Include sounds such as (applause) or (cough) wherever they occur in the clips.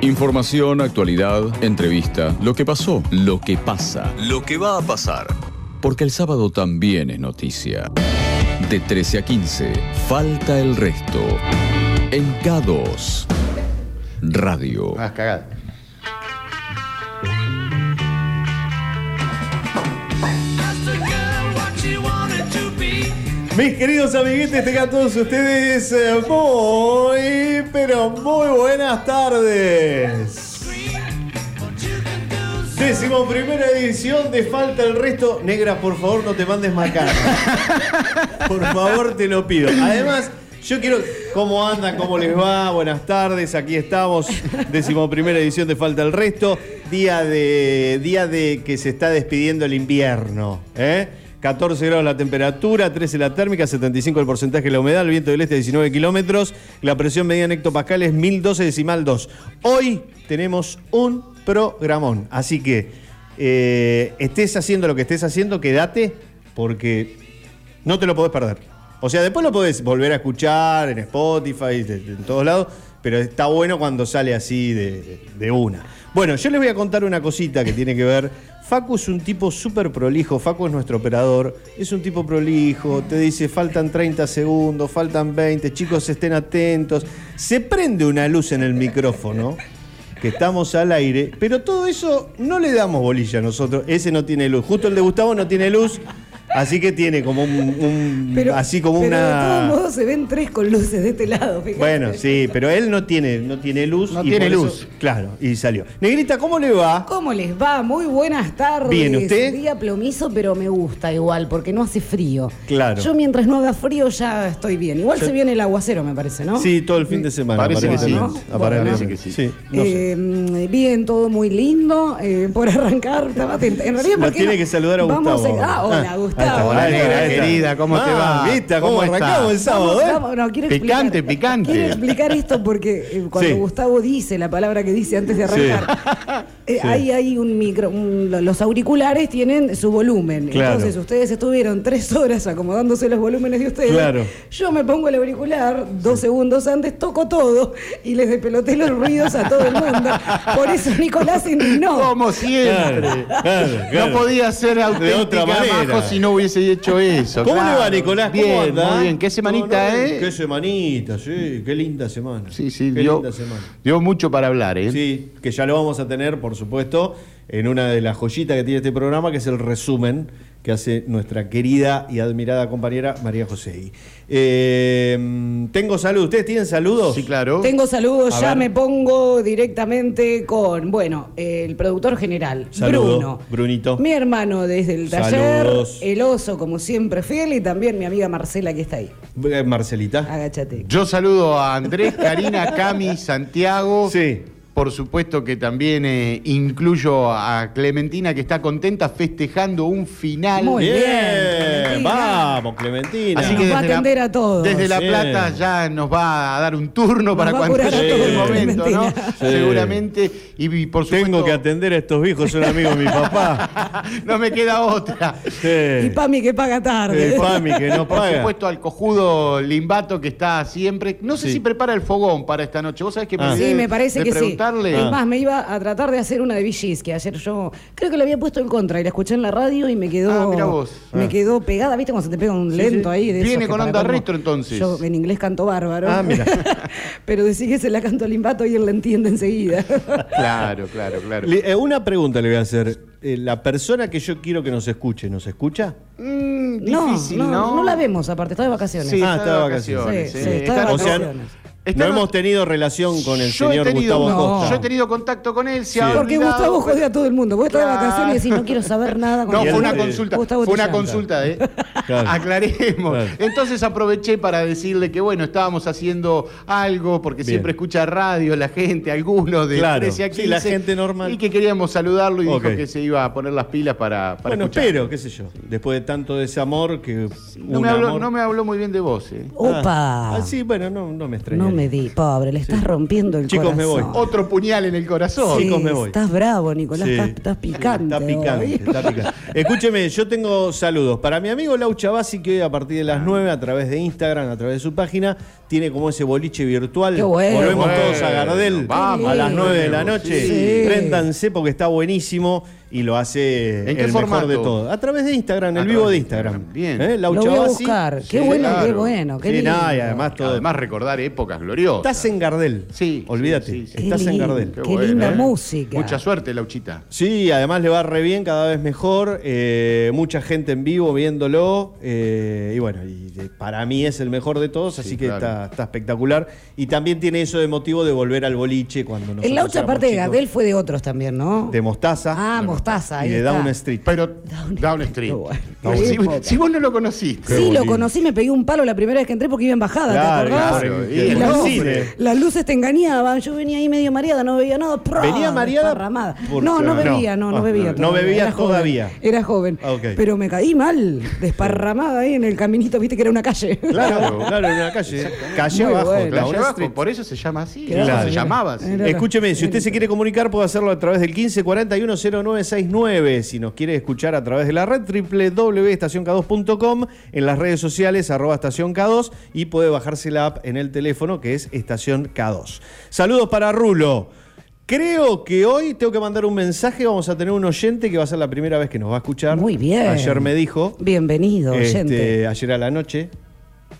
Información, actualidad, entrevista, lo que pasó, lo que pasa, lo que va a pasar. Porque el sábado también es noticia. De 13 a 15, falta el resto. En K2, Radio. Más cagada. Mis queridos amiguitos, tengan todos ustedes eh, muy, pero muy buenas tardes. Décimo primera edición de Falta el Resto. Negra, por favor, no te mandes macana. (laughs) Por favor, te lo pido. Además, yo quiero. ¿Cómo andan? ¿Cómo les va? Buenas tardes. Aquí estamos. Décimo primera edición de Falta el Resto. Día de. Día de que se está despidiendo el invierno. ¿eh? 14 grados la temperatura, 13 la térmica, 75 el porcentaje de la humedad, el viento del este 19 kilómetros, la presión media en hectopascal es 1012 decimal 2. Hoy tenemos un programón, así que eh, estés haciendo lo que estés haciendo, quédate porque no te lo podés perder. O sea, después lo podés volver a escuchar en Spotify, en todos lados, pero está bueno cuando sale así de, de una. Bueno, yo les voy a contar una cosita que tiene que ver. Facu es un tipo súper prolijo, Facu es nuestro operador, es un tipo prolijo, te dice faltan 30 segundos, faltan 20, chicos estén atentos. Se prende una luz en el micrófono, que estamos al aire, pero todo eso no le damos bolilla a nosotros, ese no tiene luz. Justo el de Gustavo no tiene luz, así que tiene como un, un- Pero, así como pero de todos una... modos se ven tres con luces de este lado. fíjate. Bueno, sí, pero él no tiene, no tiene luz. No y tiene luz. eso- claro, y salió. Negrita, ¿cómo le va? ¿Cómo les va? Muy buenas tardes. Bien, ¿usted? Día plomizo, pero me gusta igual, porque no hace frío. Claro. Yo mientras no haga frío ya estoy bien. Igual se viene el aguacero, me parece, ¿no? Sí, todo el fin de semana. Parece que sí. que sí. no sé. Eh, bien, todo muy lindo. eh, por arrancar, estaba atenta. En realidad, ¿por qué tiene no? que saludar a Vamos Gustavo. Ah, hola, Ah, Gustavo. Está, Hola, negra, querida, ¿cómo te va? ¿Viste? ¿Cómo, ¿Cómo arrancamos el sábado, eh? Vamos, no, quiero Picante, explicar- picante. Quiero explicar esto porque eh, cuando Sí. Gustavo dice la palabra que dice antes de arrancar, eh, Sí. ahí hay un micro, un- los auriculares tienen su volumen. Claro. Entonces ustedes estuvieron tres horas acomodándose los volúmenes de ustedes. Claro. Yo me pongo el auricular dos segundos antes, toco todo y les despeloté los ruidos a todo el mundo. Por eso Nicolás indignó. Como siempre. Claro, claro, claro. No podía ser auténtica otra manera. Majo si no hubiese hecho eso. ¿Cómo claro. le va, Nicolás? ¿Cómo Bien, anda? muy bien. ¿Qué semanita, eh? Qué semanita, sí. Qué linda semana. Sí, sí, Qué dio, linda semana. dio mucho para hablar, ¿eh? Sí, que ya lo vamos a tener, por supuesto, en una de las joyitas que tiene este programa, que es el resumen que hace nuestra querida y admirada compañera María José. Eh, tengo salud. ¿Ustedes tienen saludos? Sí, claro. Tengo saludos, A ya ver. me pongo directamente con, bueno, el productor general, Saludo, Bruno. Brunito. Mi hermano desde el taller, Saludos. el oso como siempre fiel y también mi amiga Marcela que está ahí. Eh, Marcelita. Agáchate. Yo saludo a Andrés, Karina, Cami, Santiago. Sí. Por supuesto que también eh, incluyo a Clementina que está contenta festejando un final. Muy bien, Clementina. vamos, Clementina. Así que- nos va a la- atender a todos. Desde La. Plata ya nos va a dar un turno para cuando llegue el momento, ¿no? Sí. Seguramente. Y, y por supuesto. Tengo que atender a estos viejos, son amigos de mi papá. (laughs) no me queda otra. Y Sí. Pami que paga tarde. El Pami que no Por paga. supuesto al cojudo Limbato que está siempre. No sé Sí. si prepara el fogón para esta noche. ¿Vos sabés que me Ah. Sí, olvidé me parece que sí. Preguntarle? Es más, me iba a tratar de hacer una de VGs, que ayer yo creo que la había puesto en contra y la escuché en la radio y me quedó. Ah, mira vos. Me Ah. quedó pegada, ¿viste? Cuando se te pega un lento ahí. De Viene con onda retro, entonces. Yo en inglés canto bárbaro. Ah, mira. (laughs) Pero decís que se la canto a Limbato y él la entiende enseguida. (laughs) Claro, claro, claro. Le- eh, una pregunta le voy a hacer. Eh, la persona que yo quiero que nos escuche, ¿nos escucha? Mm, no, difícil, no, ¿no? no la vemos, aparte, está de vacaciones. Sí, Ah, está está de vacaciones. vacaciones. sí. Sí, está de O sea, vacaciones. Está no en- hemos tenido relación con el yo he señor tenido, Gustavo No. Costa. Yo he tenido contacto con él. Se ha Porque olvidado, Gustavo jode a todo el mundo. Vos estás de vacaciones y decís, no quiero saber nada. con No, fue una consulta. Gustavo Fue una consulta, ¿eh? (laughs) Claro. Aclaremos. Claro. Entonces aproveché para decirle que, bueno, estábamos haciendo algo, porque Bien. siempre escucha radio la gente, algunos de Claro. 13 a Sí, 15. la gente normal. Y que queríamos saludarlo y dijo que se iba a poner las pilas para, para Bueno, escuchar. espero, qué sé yo. Después de tanto desamor que. No un me, habló, amor- no me habló muy bien de vos, ¿eh? Opa. Ah, ah, sí, bueno, no, no me extraña. No me di, pobre, le estás rompiendo el Chicos, me voy. Otro puñal en el corazón. Sí, Chicos, me voy. Estás bravo, Nicolás, Sí. estás, estás picante. Está picante, hoy. está picante. Escúcheme, yo tengo saludos. Para mi amigo Lau Chavasi, que hoy a partir de las 9, a través de Instagram, a través de su página, tiene como ese boliche virtual. Qué bueno. Volvemos Bueno, todos a Gardel vamos. a las 9 de la noche. Sí. Préndanse porque está buenísimo y lo hace ¿En qué el formato? mejor de todo. A través de Instagram, A el vivo de Instagram. Instagram. Bien. ¿Eh? Lo voy a buscar. Qué Sí, bueno, qué claro. bueno, qué Sí, lindo. nada, y además todo. Además recordar épocas gloriosas. Estás en Gardel. Sí, Olvídate. sí, sí, sí. Estás en lindo. Gardel. Qué Qué bueno, linda ¿eh? música. Mucha suerte, Lauchita. Sí, además le va re bien, cada vez mejor. eh, mucha gente en vivo viéndolo. eh, y bueno, y de- para mí es el mejor de todos, así que claro. está, está espectacular. Y también tiene eso de motivo de volver al boliche cuando nos El Laucha, aparte de Gardel, fue de otros también, ¿no? De Mostaza. Ah, Mostaza. y ahí de está. Down Street. Pero Down Down, Street, si, vos no lo conociste. Sí, lo conocí, me pegué un palo la primera vez que entré porque iba en bajada, Claro, ¿te acordás? claro, y y las, luces, las luces te engañaban, yo venía ahí medio mareada, no veía nada. ¿Venía mareada? desparramada. Por- No, no no. bebía, no, no Ah, bebía. no bebía Era joven, todavía. Era joven. Ah. Pero me caí mal, desparramada ahí en el caminito, viste que era una calle. Claro, (laughs) claro, en una calle. Calle Muy abajo, bueno. Abajo, Street. por eso se llama así. Claro. Se llamaba así. Era- Escúcheme, si usted se quiere comunicar puede hacerlo a través del 1541-0969. Si nos quiere escuchar a través de la red www.estacionk2.com, en las redes sociales arroba estación K2 y puede bajarse la app en el teléfono que es estación K2. Saludos para Rulo. Creo que hoy tengo que mandar un mensaje. Vamos a tener un oyente que va a ser la primera vez que nos va a escuchar. Muy bien. Ayer me dijo. Bienvenido, Este, oyente. ayer a la noche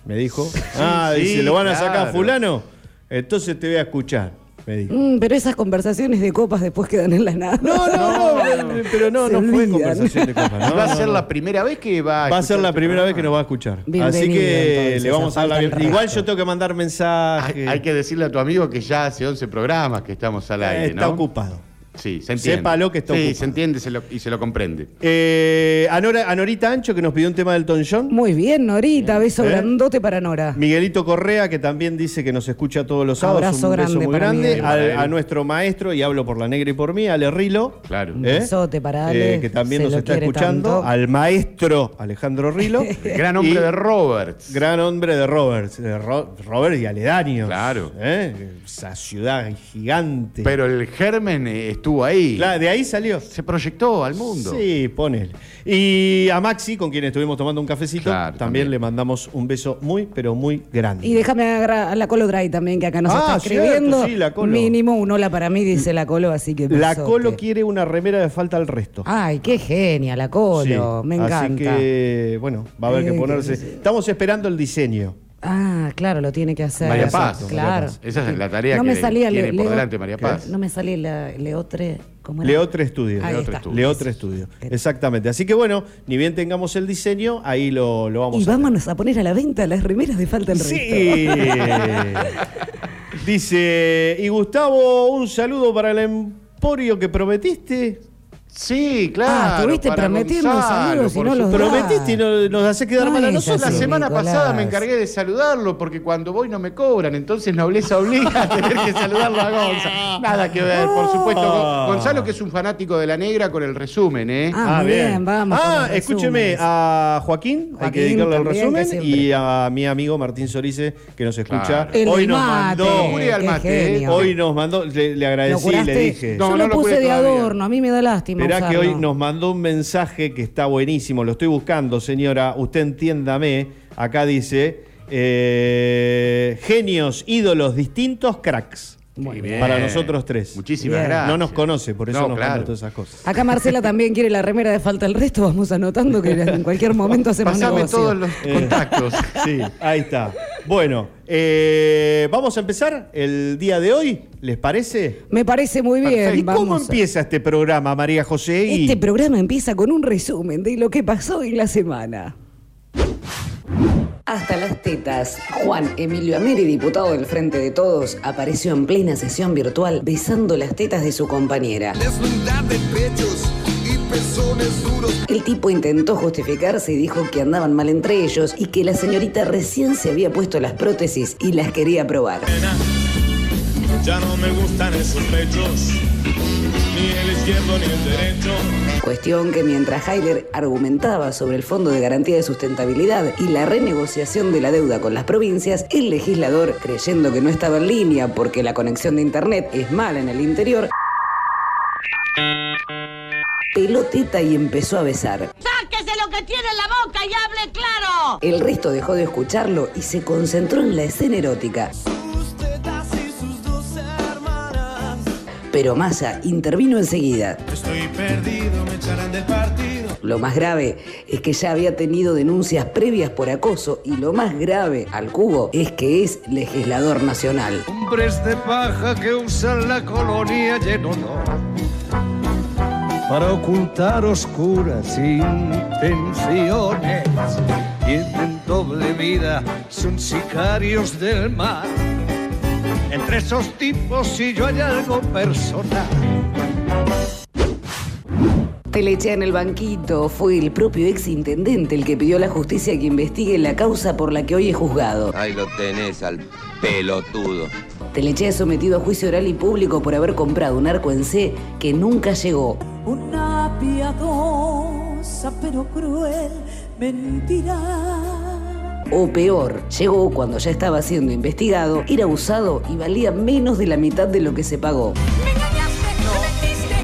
me dijo. ah, sí, dice, ¿lo van a sacar a fulano? Entonces te voy a escuchar, me dijo. Mm, pero esas conversaciones de copas después quedan en la nada. (laughs) No, no, no, pero no, Se no fue olvidan. conversación de copas. no, va a no, ser no. la primera vez que va a Va a ser la primera vez que nos va a escuchar. Así Bienvenido, que entonces, le vamos a el bienvenida. Igual yo tengo que mandar mensaje. Hay, hay que decirle a tu amigo que ya hace 11 programas que estamos al aire, Está ¿no? ocupado. Sí, se entiende. Sépalo que está Sí, ocupado. se entiende se lo- y se lo comprende. Eh, Anora- Anorita Ancho, que nos pidió un tema del Ton John. Muy bien, Norita, beso ¿Eh? grandote para Nora. Miguelito Correa, que también dice que nos escucha todos los sábados. Abrazo un beso grande muy para grande. A nuestro maestro, y hablo por la negra y por mí, Ale Rilo. Claro. Un besote para Ale, Eh, que también se nos lo está escuchando. tanto. Al maestro Alejandro Rilo. (laughs) Gran hombre Y de Roberts. Gran hombre de Roberts. De Ro- Robert y aledaños. Claro. ¿Eh? Esa ciudad gigante. Pero el germen eh, estuvo ahí. Claro, de ahí salió. Se proyectó al mundo. Sí, ponele. Y a Maxi, con quien estuvimos tomando un cafecito, Claro, también, también. le mandamos un beso muy, pero muy grande. Y déjame agarrar a la Colo Dry también, que acá nos Ah, está cierto, escribiendo. sí, la Colo. Mínimo un hola para mí, dice la Colo, así que la. Colo quiere una remera de falta al resto. Ay, qué genia, la Colo. Sí, Me encanta. Así que, bueno, va a haber que Eh, ponerse. Estamos esperando el diseño. Ah, claro, lo tiene que hacer. María Paz. Claro. Esa es la tarea No que me salía tiene Le- por Leo- delante María Paz. No me salía la Leotre. ¿cómo era? Leotre Estudio. Leotre. Estudio. Leotre Estudio. Exactamente. Así que bueno, ni bien tengamos el diseño, ahí lo, lo vamos Y a vámonos a poner a la venta las remeras de falta el resto. Sí. (laughs) Dice, y Gustavo, un saludo para el emporio que prometiste. Sí, claro. Ah, estuviste para prometiendo Gonzalo, saludos y no los. Prometiste y no- nos hace quedar mal a nosotros. La semana Nicolás. pasada me encargué de saludarlo porque cuando voy no me cobran, entonces nobleza obliga (laughs) a tener que saludarlo a Gonzalo. Nada que ver, por supuesto. Ah. Gonzalo, que es un fanático de la negra, con el resumen, ¿eh? Ah, muy bien, vamos con Ah, los escúcheme, a Joaquín, hay que dedicarle el resumen, y a mi amigo Martín Sorice, que nos escucha. Claro. Hoy nos mate, mandó. Mate, ¿eh? Hoy nos mandó, le, le ¿Lo agradecí, curaste? le dije. No, Yo no lo puse de adorno, a mí me da lástima. Esperá que usarlo. hoy nos mandó un mensaje que está buenísimo, lo estoy buscando, señora, usted entiéndame. Acá dice, eh, genios, ídolos, distintos, cracks. Muy bien. Para nosotros tres. Muchísimas Bien. gracias. No nos conoce, por eso No, nos claro. manda todas esas cosas. Acá Marcela también quiere la remera de falta el resto, vamos anotando que en cualquier momento hacemos Pasame negocio. todos los Eh. contactos. (laughs) Sí, ahí está. Bueno, eh, vamos a empezar el día de hoy, ¿les parece? Me parece muy bien. Perfecto. ¿Y cómo a- empieza este programa, María José? Y- Este programa empieza con un resumen de lo que pasó en la semana. Hasta las tetas. Juan Emilio Ameri, diputado del Frente de Todos, apareció en plena sesión virtual besando las tetas de su compañera. Desnudar de pechos pezones duros. El tipo intentó justificarse y dijo que andaban mal entre ellos y que la señorita recién se había puesto las prótesis y las quería probar. Ya no me gustan esos pechos, ni el izquierdo ni el derecho. Cuestión que mientras Heiler argumentaba sobre el Fondo de Garantía de Sustentabilidad y la renegociación de la deuda con las provincias, el legislador, creyendo que no estaba en línea porque la conexión de internet es mala en el interior, peló teta y empezó a besar. ¡Sáquese lo que tiene la boca y hable claro! El resto dejó de escucharlo y se concentró en la escena erótica. Pero Massa intervino enseguida. Estoy perdido, me echarán del partido. Lo más grave es que ya había tenido denuncias previas por acoso y lo más grave al cubo es que es legislador nacional. Hombres de paja que usan la colonia lleno no. Para ocultar oscuras intenciones. Tienen doble vida, son sicarios del mar. Entre esos tipos y yo hay algo personal. Telechea en el banquito fue el propio ex intendente el que pidió a la justicia que investigue la causa por la que hoy es juzgado. Ahí lo tenés al pelotudo. Telechea es sometido a juicio oral y público por haber comprado un arco en C que nunca llegó. Una piadosa pero cruel mentira. O peor, llegó cuando ya estaba siendo investigado, era usado y valía menos de la mitad de lo que se pagó.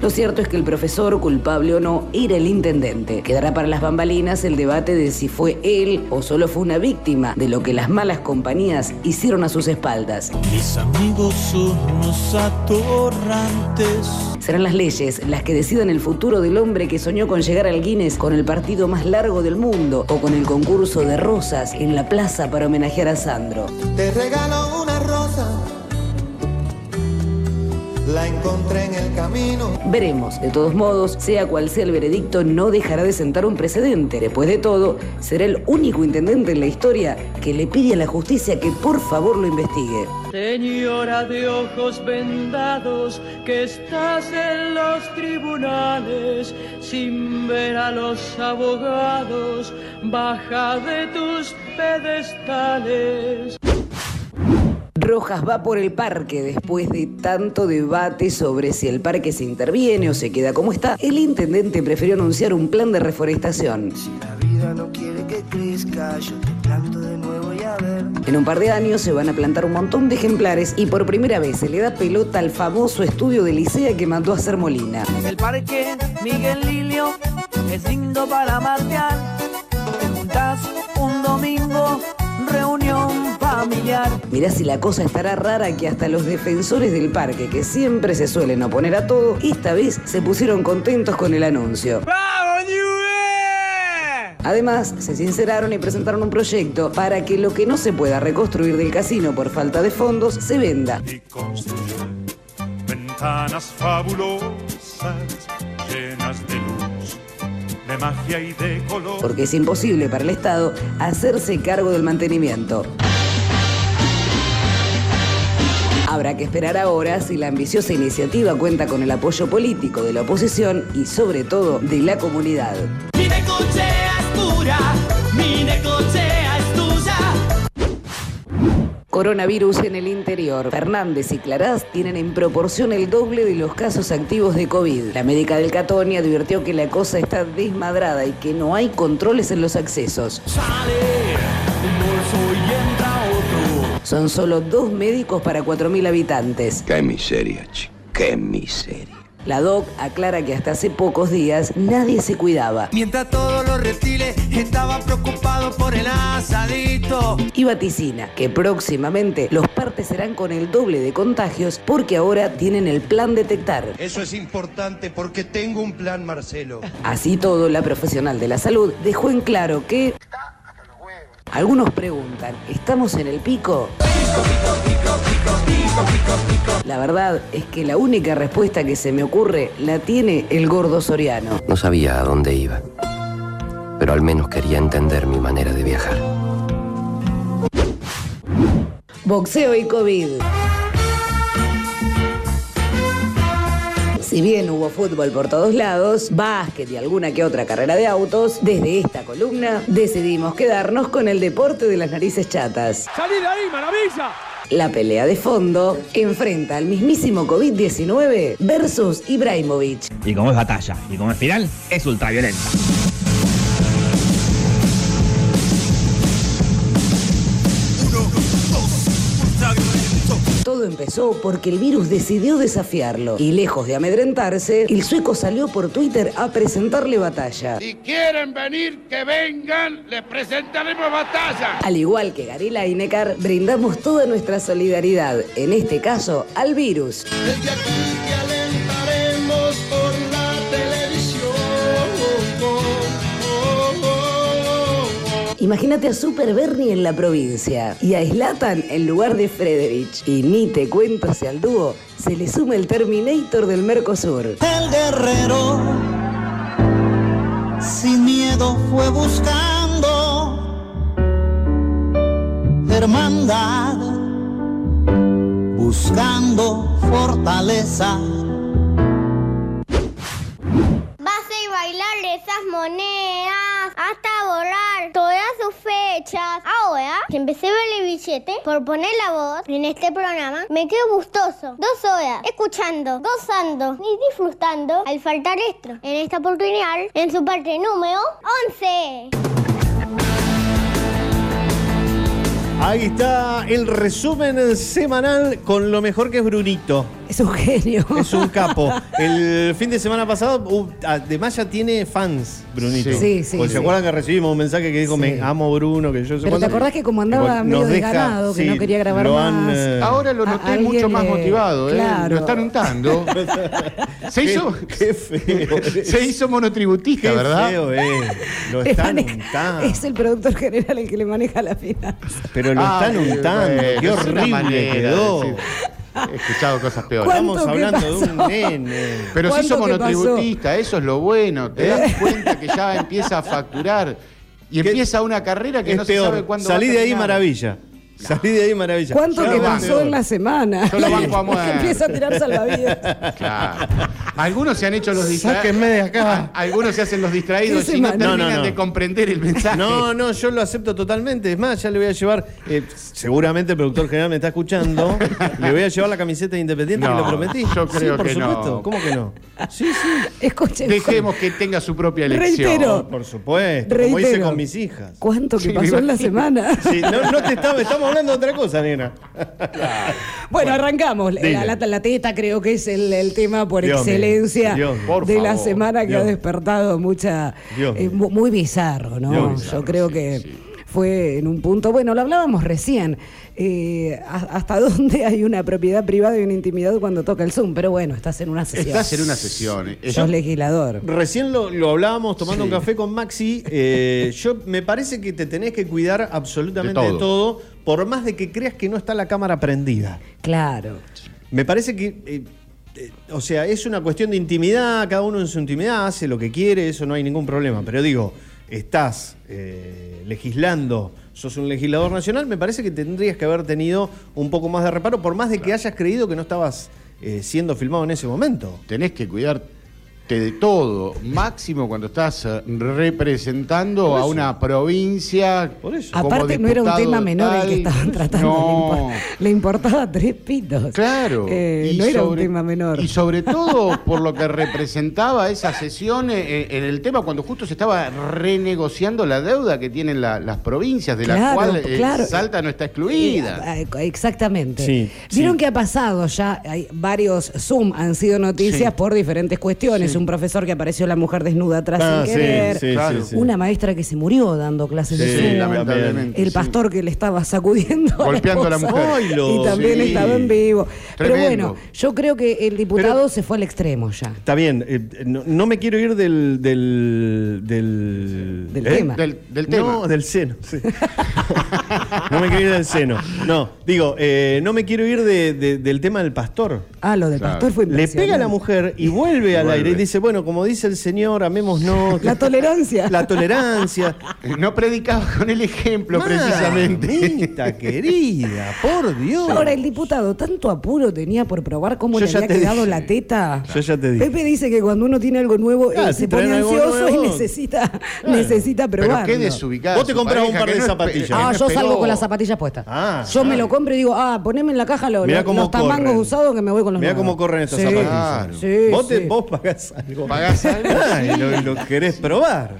Lo cierto es que el profesor, culpable o no, era el intendente. Quedará para las bambalinas el debate de si fue él o solo fue una víctima de lo que las malas compañías hicieron a sus espaldas. Mis amigos son unos atorrantes. Serán las leyes las que decidan el futuro del hombre que soñó con llegar al Guinness con el partido más largo del mundo o con el concurso de rosas en la plaza para homenajear a Sandro. Te regalo una rosa. La encontré en el camino. Veremos. De todos modos, sea cual sea el veredicto, no dejará de sentar un precedente. Después de todo, será el único intendente en la historia que le pide a la justicia que por favor lo investigue. Señora de ojos vendados, que estás en los tribunales sin ver a los abogados, baja de tus pedestales. Rojas va por el parque después de tanto debate sobre si el parque se interviene o se queda como está. El intendente prefirió anunciar un plan de reforestación. La vida no quiere que crezca, yo te planto de nuevo y a ver. En un par de años se van a plantar un montón de ejemplares y por primera vez se le da pelota al famoso estudio de Licea que mandó a hacer Molina. El parque Miguel Lilio es lindo para martear. Te juntás un domingo, reunión familiar. Mirá si la cosa estará rara que hasta los defensores del parque, que siempre se suelen oponer a todo, esta vez se pusieron contentos con el anuncio. Además, se sinceraron y presentaron un proyecto para que lo que no se pueda reconstruir del casino por falta de fondos se venda. y ventanas fabulosas llenas de luz, de magia y de color. porque es imposible para el Estado hacerse cargo del mantenimiento. Habrá que esperar ahora si la ambiciosa iniciativa cuenta con el apoyo político de la oposición y sobre todo de la comunidad. Mi necochea es pura, mi necochea es tuya. Coronavirus en el interior. Fernández y Clarás tienen en proporción el doble de los casos activos de COVID. La médica del Catoni advirtió que la cosa está desmadrada y que no hay controles en los accesos. Sale Son solo dos médicos para 4.000 habitantes. Qué miseria, chico. Qué miseria. La DOC aclara que hasta hace pocos días nadie se cuidaba. Mientras todos los reptiles estaban preocupados por el asadito. Y vaticina que próximamente los partes serán con el doble de contagios porque ahora tienen el plan detectar. Eso es importante porque tengo un plan, Marcelo. Así todo, la profesional de la salud dejó en claro que... Algunos preguntan, ¿estamos en el pico? La verdad es que la única respuesta que se me ocurre la tiene el gordo Soriano. No sabía a dónde iba, pero al menos quería entender mi manera de viajar. Boxeo y COVID. Si bien hubo fútbol por todos lados, básquet y alguna que otra carrera de autos, desde esta columna decidimos quedarnos con el deporte de las narices chatas. ¡Salí de ahí, maravilla! La pelea de fondo enfrenta al mismísimo COVID-19 versus Ibrahimovic. Y como es batalla y como es final, es ultraviolenta. Todo empezó porque el virus decidió desafiarlo. Y lejos de amedrentarse, el sueco salió por Twitter a presentarle batalla. Si quieren venir, que vengan, les presentaremos batalla. Al igual que Gary Lineker, brindamos toda nuestra solidaridad, en este caso al virus. Desde aquí Imagínate a Super Bernie en la provincia y a Slatan en lugar de Frederich. Y ni te cuento si al dúo se le suma el Terminator del Mercosur. El guerrero sin miedo fue buscando hermandad, buscando fortaleza. Vas a bailar esas monedas hasta volar todas sus Ahora que empecé a ver el billete por poner la voz en este programa, me quedo gustoso. Dos horas escuchando, gozando y disfrutando al faltar esto. En esta oportunidad, en su parte número 11. Ahí está el resumen semanal con lo mejor que es Brunito. Es un genio. Es un capo. (laughs) El fin de semana pasado, uh, además ya tiene fans, Brunito. Sí, sí, Porque sí. se acuerdan que recibimos un mensaje que dijo, me amo Bruno, que yo sé Pero te acordás que como andaba medio deja- desganado, que sí, no quería grabar lo han, más. eh, Ahora lo A- noté mucho más le- motivado, ¿eh? Claro. Lo están untando. (laughs) Se hizo, Qué feo. (laughs) se hizo monotributista, Qué ¿verdad? feo, eh. Lo Le están maneja- untando. Es el productor general el que le maneja la finanza. Pero lo Ah, están untando. bueno, Qué horrible manera quedó. He escuchado cosas peores. ¿Cuánto Estamos hablando de un nene. Pero se hizo ¿Cuánto que pasó? monotributista, eso es lo bueno. Te ¿Eh? das cuenta que ya empieza a facturar y (laughs) empieza una carrera que es no se peor. sabe cuándo Salí va a de ahí maravilla. Salí de ahí maravilla. ¿Cuánto Yo que pasó en la semana? Yo lo banco a (laughs) muerte. Empieza a tirar salvavidas. Claro. Algunos se han hecho los distraídos. Sáquenme de acá. Algunos se hacen los distraídos ¿Qué y no terminan No, no, no. de comprender el mensaje. No, no, yo lo acepto totalmente. Es más, ya le voy a llevar. eh, seguramente el productor general me está escuchando. (laughs) le voy a llevar la camiseta de independiente No, que le prometí. yo creo sí, por que no. supuesto. ¿Cómo que no? Sí, sí. Escuchen. Dejemos que tenga su propia elección. Reitero. Por supuesto. Como hice Reitero. con mis hijas. ¿Cuánto que Sí, pasó en la semana? Sí, no, no te estaba, estamos hablando de otra cosa, nena. Bueno, arrancamos. La, la- la teta creo que es el, el tema por Dios mío, excelencia Dios mío. Por de la semana que Dios ha despertado mucha. Eh, muy bizarro, ¿no? Dios bizarro, Yo creo sí, que sí. Fue en un punto. Bueno, lo hablábamos recién. eh, ¿Hasta (laughs) dónde hay una propiedad privada y una intimidad cuando toca el Zoom? Pero bueno, estás en una sesión. Estás en una sesión. eh. Sos legislador. Recién lo, lo hablábamos tomando Sí. un café con Maxi. eh, (laughs) yo me parece que te tenés que cuidar absolutamente De de todo. por más de que creas que no está la cámara prendida. Claro. Me parece que, eh, o sea, es una cuestión de intimidad, cada uno en su intimidad hace lo que quiere, eso no hay ningún problema. Pero digo, estás eh, legislando, sos un legislador nacional, me parece que tendrías que haber tenido un poco más de reparo, por más de que hayas creído que no estabas eh, siendo filmado en ese momento. Tenés que cuidarte de todo, máximo cuando estás eh, representando a una provincia. Por eso. como Aparte, no era un tema menor el que estaban tratando. Le, No. impo- le importaba tres pitos. Claro. Eh, Y no era un sobre- tema menor. Y sobre todo (laughs) por lo que representaba esa sesión eh, en el tema cuando justo se estaba renegociando la deuda que tienen la- las provincias, de la Claro, cual eh, claro. Salta no está excluida. Exactamente. Sí, Vieron sí. que ha pasado ya, hay varios Zoom han sido noticias Sí. por diferentes cuestiones. Sí. Un profesor que apareció la mujer desnuda atrás Ah, sin sí, querer. sí, Claro. sí, sí. Una maestra que se murió dando clases de Zoom. lamentablemente. El sí. pastor que le estaba sacudiendo Golpeando a la esposa. mujer. Y también sí. estaba en vivo. Pero bueno, yo creo que el diputado se fue al extremo ya. Está bien, eh, no, no me quiero ir del. del. del, Del ¿eh? tema. Del, del No, tema. del seno. sí. (laughs) no me quiero ir del seno. No, digo, eh, no me quiero ir de- de- del tema del pastor. Ah, lo del Claro. pastor fue Le pega a la mujer y vuelve al Vuelve. aire y dice, bueno, como dice el Señor, amémonos. (laughs) La tolerancia. La tolerancia. (laughs) No predicaba con el ejemplo, precisamente. Mamita querida, por Dios. Ahora, el diputado, tanto apuro tenía por probar cómo Yo le había te quedado dije. la teta. Yo ya te dije. Pepe dice que cuando uno tiene algo nuevo eh, Ah, se si pone ansioso y (laughs) necesita, necesita Pero probarlo. qué desubicado. Vos te compras un par de zapatillas. Ah, yo salgo con las zapatillas puestas. Ah, yo me ah. lo compro y digo, ah, poneme en la caja lo- Mirá lo- cómo los tamangos corren. usados que me voy con los Mirá nuevos. cómo corren estas Sí, zapatillas. Sí, vos, te- sí. vos pagás algo. Pagás algo. (laughs) Y lo, lo querés probar.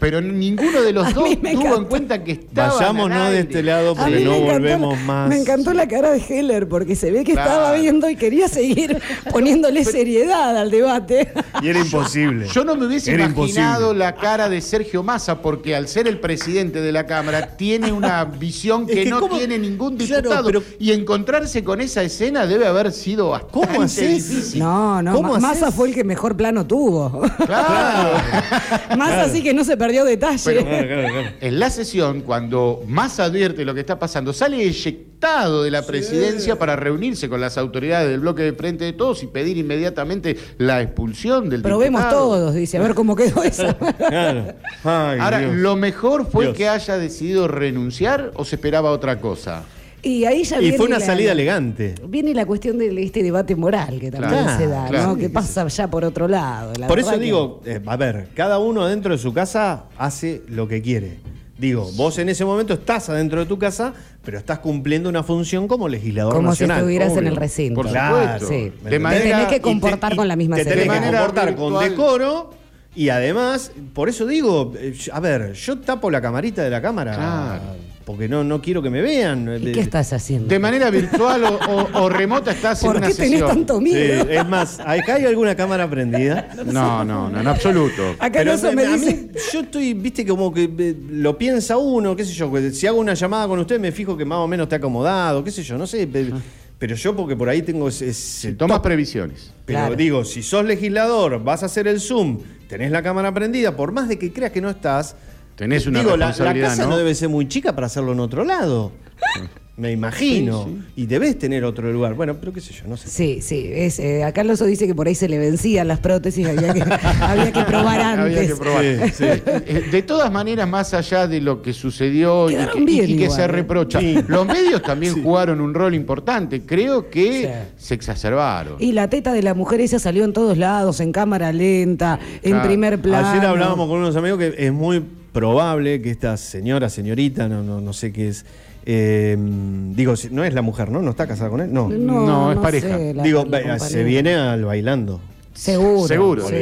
Pero ninguno de los A dos tuvo en cuenta que estaba. Vayámonos de este lado porque no volvemos la- más. Me encantó la cara de Heller porque se ve que Claro. estaba viendo y quería seguir (laughs) poniéndole seriedad al debate. Y era imposible. Yo no me hubiese Era imaginado imposible. la cara de Sergio Massa, porque al ser el presidente de la Cámara, tiene una visión que, Es que no cómo- tiene ningún Claro, diputado. pero- y encontrarse con esa escena debe haber sido bastante ¿Cómo haces? difícil. No, no, ¿Cómo Ma- Massa fue el que mejor plano tuvo. Claro. (laughs) Massa sí que no se perdió detalle. Pero- Claro, claro, claro. En la sesión, cuando Massa advierte lo que está pasando, sale eyectado de la presidencia para reunirse con las autoridades del bloque de frente de todos y pedir inmediatamente la expulsión del Probemos diputado. todos, dice, a ver cómo quedó eso. (laughs) Claro. Ay, Ahora, Dios. ¿lo mejor fue Dios. que haya decidido renunciar o se esperaba otra cosa? Y ahí ya Y viene fue una la- salida elegante. Viene la cuestión de este debate moral que también Claro, se da, claro. ¿no? Que pasa ya por otro lado. La Por eso que- digo, eh, a ver, cada uno dentro de su casa hace lo que quiere. Digo, vos en ese momento estás adentro de tu casa, pero estás cumpliendo una función como legislador Como si nacional. estuvieras en el recinto. Por Claro. supuesto. Sí. ¿Me De Te manera- tenés que te- comportar con la misma Te tenés que comportar con decoro y además, por eso digo, eh, a ver, yo tapo la camarita de la cámara Claro. Porque no, no quiero que me vean. ¿Y qué estás haciendo? De manera virtual o, o- o remota estás en ¿Por una qué tenés sesión. tanto Sí, miedo? es más, ¿acá hay alguna cámara prendida? (laughs) No, no, no, en absoluto. Acá Pero no se a me mí- dice. yo estoy, viste, como que lo piensa uno, qué sé yo, si hago una llamada con usted me fijo que más o menos está acomodado, qué sé yo, no sé. pe- Pero yo porque por ahí tengo ese... ese Tomas previsiones. Pero Claro. digo, si sos legislador, vas a hacer el Zoom, tenés la cámara prendida, por más de que creas que no estás... Tenés una digo, la- la, responsabilidad, casa ¿no? ¿no? debe ser muy chica para hacerlo en otro lado. (laughs) Me imagino. Sí, Y debes tener otro lugar. Bueno, pero qué sé yo, no sé. Sí, sí. Es, eh, acá Loso dice que por ahí se le vencían las prótesis, había que, (laughs) había que probar antes. Había que probar. Sí, sí. Eh, De todas maneras, más allá de lo que sucedió y que, y bien que igual, se ¿eh? reprocha, Sí. los medios también jugaron un rol importante. Creo que Sí. se exacerbaron. Y la teta de la mujer esa salió en todos lados, en cámara lenta, en Claro. primer plano. Ayer hablábamos con unos amigos que es muy probable que esta señora, señorita, no, no, no sé qué es. eh, digo, no es la mujer, ¿no? ¿No está casada con él? No. No, No, es no pareja. sé, la- digo, la se viene al bailando. Seguro. Seguro. sí.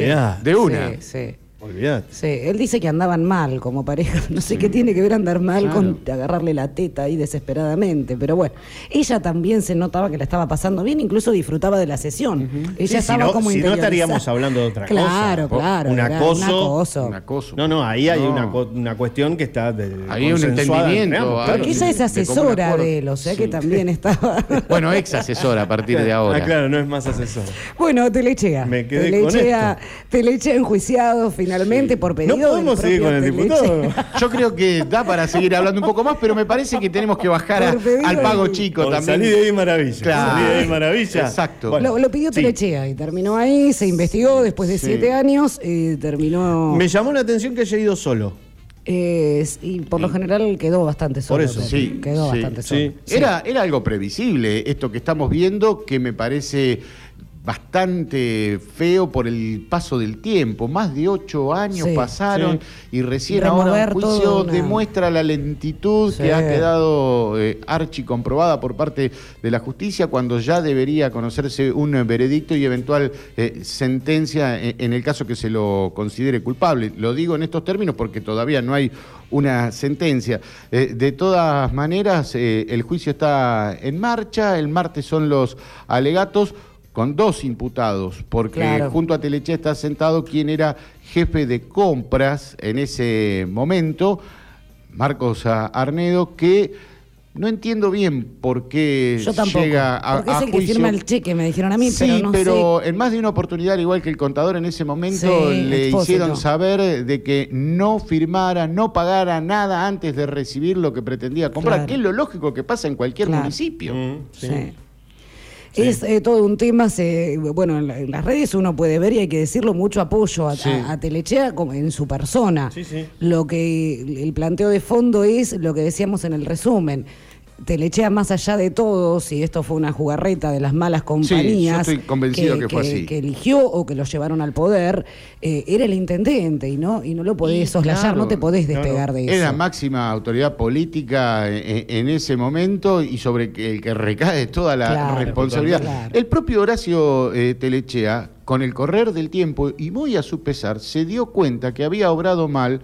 De una. Sí, sí. Olvídate. Sí, él dice que andaban mal como pareja. (laughs) No sé qué tiene que ver andar mal Claro. con agarrarle la teta ahí desesperadamente. Pero bueno, ella también se notaba que la estaba pasando bien, incluso disfrutaba de la sesión. Ella Sí, si estaba no- como si no estaríamos hablando de otra cosa. Claro, claro. un acoso. Un acoso. Un acoso. No, no, ahí hay No. una, cuestión que está de, Ahí hay un entendimiento, ambos, hay- claro. Porque ella es asesora de él, o sea que también estaba. (laughs) Bueno, ex asesora a partir de ahora. Ah, claro, no es más asesor. Bueno, Telechea. Me quedé con Telechea, Telechea enjuiciado finalmente por pedido. No podemos seguir con el diputado. (laughs) Yo creo que da para seguir hablando un poco más, pero me parece que tenemos que bajar a- Por al pago chico también. Salí de ahí maravilla. Claro. Salí de ahí maravilla. Exacto. Bueno, Lo, lo pidió sí. Telechea y terminó ahí, se investigó después de Sí. siete años y terminó. Me llamó la atención que haya ido solo. eh, y por lo general quedó bastante solo. eso. Sí, Quedó sí, bastante sí. solo. Era, era algo previsible esto que estamos viendo, que me parece bastante feo por el paso del tiempo. Más de ocho años Sí, pasaron y recién Remover ahora un juicio una- demuestra la lentitud Sí. que ha quedado eh, archi comprobada por parte de la justicia cuando ya debería conocerse un eh, veredicto y eventual eh, sentencia en, en el caso que se lo considere culpable. Lo digo en estos términos porque todavía no hay una sentencia. Eh, de todas maneras, eh, el juicio está en marcha, el martes son los alegatos con dos imputados, porque Claro. junto a Teleche está sentado quien era jefe de compras en ese momento, Marcos Arnedo, que no entiendo bien por qué Yo tampoco. llega a, porque es a el que firma el cheque, me dijeron a mí, Sí, pero no sé. en más de una oportunidad, igual que el contador en ese momento, Sí, le Expósito. hicieron saber de que no firmara, no pagara nada antes de recibir lo que pretendía comprar, Claro. que es lo lógico que pasa en cualquier Claro. municipio. Mm, Sí. Es eh, todo un tema, se, bueno, en, la- en las redes uno puede ver y hay que decirlo, mucho apoyo a, Sí. a- a Telechea como en su persona. Sí, sí. Lo que el planteo de fondo es lo que decíamos en el resumen. Telechea más allá de todo, si esto fue una jugarreta de las malas compañías yo estoy convencido que fue así. que eligió o que lo llevaron al poder, eh, era el intendente y no, y no lo podés Y soslayar, claro, no te podés despegar de eso. Es la máxima autoridad política en, en ese momento y sobre el que recae toda la Claro, responsabilidad. El propio Horacio eh, Telechea, con el correr del tiempo y muy a su pesar, se dio cuenta que había obrado mal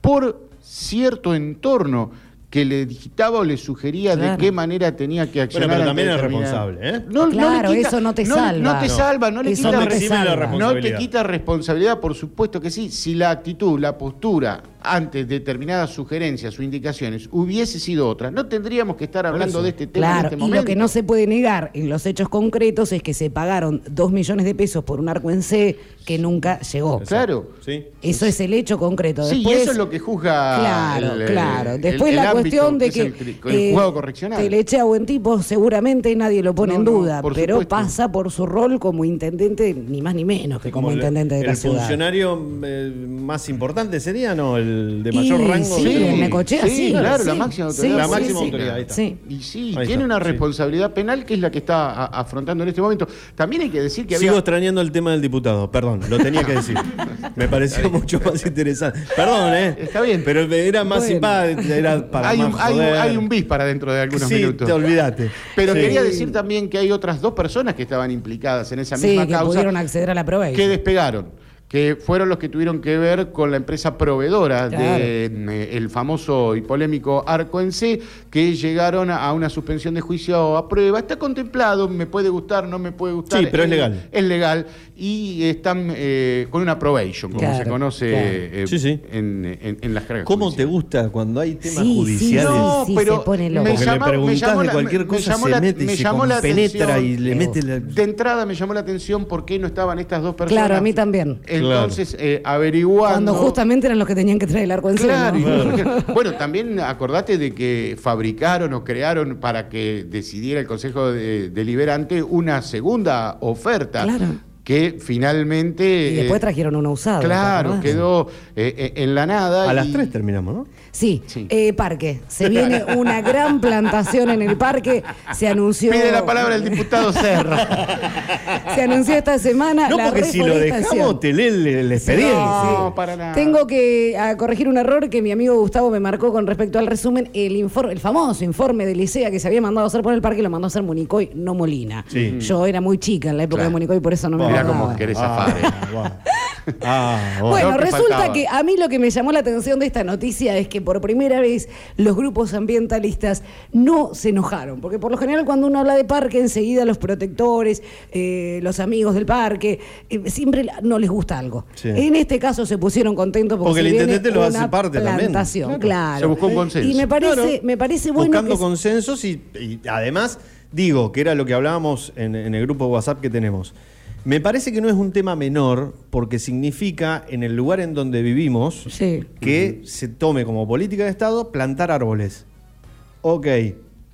por cierto entorno que le dictaba o le sugería de qué manera tenía que accionar. pero también es responsable, ¿eh? No, Claro, quita- eso no te no- salva. No te salva, no le quita no te salva. No te responsabilidad. quita responsabilidad, por supuesto que sí. Si la actitud, la postura ante determinadas sugerencias o indicaciones hubiese sido otra, no tendríamos que estar hablando de este tema Claro, en este y momento. lo que no se puede negar en los hechos concretos es que se pagaron dos millones de pesos por un arco en C que nunca llegó. Claro. Sí. Eso es el hecho concreto. Sí, y Después, eso es lo que juzga Claro, el, claro. el- Después el la cuestión de que, el, el eh, juzgado correccional. Telechea buen tipo, seguramente nadie lo pone No, en duda, pero supuesto. pasa por su rol como intendente, ni más ni menos que como, el- intendente de el la ciudad. funcionario eh, más importante sería, ¿no? El de Y mayor rango. sí, de- en Necochea, sí, claro, sí. la máxima Sí, autoridad. La máxima sí. autoridad, ahí está. Sí. Y sí, Ahí tiene está, una sí. responsabilidad penal que es la que está a- afrontando en este momento. También hay que decir que había... Sigo extrañando el tema del diputado, perdón, lo tenía que decir. (laughs) Me pareció mucho más interesante. Perdón, ¿eh? Está bien. Pero era más Bueno. simpático, era para hay, un, más hay, un, hay un bis para dentro de algunos Sí, minutos. te olvidaste. Pero Sí. quería decir también que hay otras dos personas que estaban implicadas en esa Sí, misma que causa pudieron acceder a la prueba. que despegaron, que fueron los que tuvieron que ver con la empresa proveedora Claro. del famoso y polémico Arco en C, que llegaron a una suspensión de juicio a prueba. Está contemplado, me puede gustar, no me puede gustar. Sí, pero es legal. Es legal y están eh, con una probation, como Claro, se conoce claro. eh, Sí, sí. En, en- en las cargas ¿Cómo te gusta cuando hay temas Sí, sí, judiciales? No, sí, pero se pone loco. me Porque llama- le me llamó de la- cualquier me- me cosa, llamó se la- mete me y se llamó la atención. y le mete la... De entrada me llamó la atención por qué no estaban estas dos personas. Claro, a mí también. Entonces, eh, averiguando. Cuando justamente eran los que tenían que traer el arco en Claro, bueno, también acordate de que fabricaron o crearon para que decidiera el Consejo de- Deliberante una segunda oferta Claro. Que finalmente Y después eh, trajeron uno usado. ¿te claro quedó eh, eh, en la nada A las 3 terminamos, ¿no? Sí, Sí. eh, parque. Se viene una gran plantación en el parque. Se anunció. pide la palabra el diputado Serra (laughs) Se anunció esta semana. No, la porque si lo dejamos te lee el, el expediente. no para nada Tengo que corregir un error que mi amigo Gustavo me marcó con respecto al resumen. El informe, el famoso informe de Licea que se había mandado a hacer por el parque lo mandó a hacer Monicoy, no Molina. Sí. Yo era muy chica en la época Claro. de Monicoy, por eso no me Mirá acordaba. cómo querés zafar eh. Ah, bueno. Ah, (laughs) bueno. Bueno, No, resulta faltaba. que a mí lo que me llamó la atención de esta noticia es que por primera vez los grupos ambientalistas no se enojaron, porque por lo general cuando uno habla de parque enseguida los protectores, eh, los amigos del parque, eh, siempre la- no les gusta algo. Sí. En este caso se pusieron contentos porque, Porque el se viene intendente lo hace una parte también. plantación, Claro. claro. Se buscó un consenso. Y me parece, Claro. me parece bueno Buscando que consensos y, y además, digo, que era lo que hablábamos en, en el grupo de WhatsApp que tenemos. Me parece que no es un tema menor porque significa en el lugar en donde vivimos Sí. que se tome como política de Estado plantar árboles. Ok.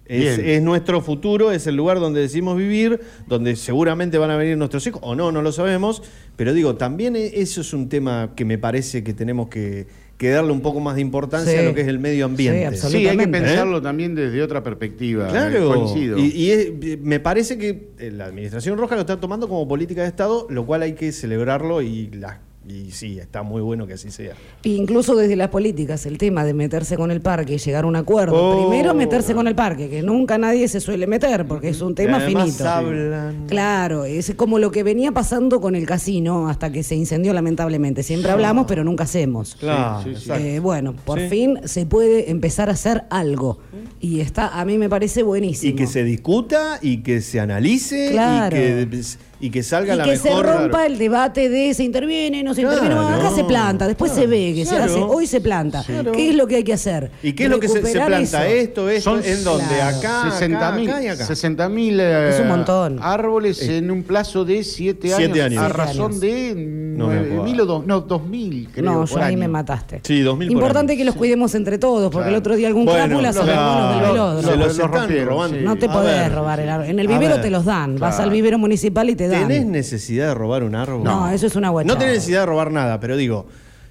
Es, es nuestro futuro, es el lugar donde decimos vivir, donde seguramente van a venir nuestros hijos, o no, no lo sabemos, pero digo, también e- eso es un tema que me parece que tenemos que, que darle un poco más de importancia Sí. a lo que es el medio ambiente. Sí, sí hay que pensarlo también desde otra perspectiva Claro, eh, coincido y, y es- me parece que eh, la administración roja lo está tomando como política de Estado, lo cual hay que celebrarlo y, la- y sí, está muy bueno que así sea. Incluso desde las políticas, el tema de meterse con el parque y llegar a un acuerdo. Oh. Primero meterse con el parque, que nunca nadie se suele meter, porque es un tema finito. hablan- Claro, es como lo que venía pasando con el casino hasta que se incendió lamentablemente. Siempre hablamos, pero nunca hacemos. Claro, sí. Eh, bueno, por Sí. fin se puede empezar a hacer algo. Y está, a mí me parece buenísimo. Y que se discuta y que se analice Claro. y, que, y que salga Y la que mejor. se rompa el debate de se interviene, no se Claro, interviene, bueno, acá se planta, después claro, se ve que claro. se hace, hoy se planta. Claro. ¿Qué es lo que hay que hacer? ¿Y qué es lo que se, se planta? eso. Esto, esto, Son en donde claro, acá, 60 acá, mil acá y acá. 60.000, Es un montón. árboles en un plazo de 7 años, Siete años. a razón de No me acuerdo. 9.000 o dos- no, 2.000 creo No, yo ahí año. me mataste. Sí, 2000 por Importante que los cuidemos entre todos, porque el otro día algún Bueno, crápula se los del Se los rompieron, robando. No te A podés ver. robar el árbol. En el vivero ver. te los dan. Vas al vivero municipal y te dan. ¿Tenés necesidad de robar un árbol? No, eso es una guachada. No tenés necesidad de robar nada, pero digo.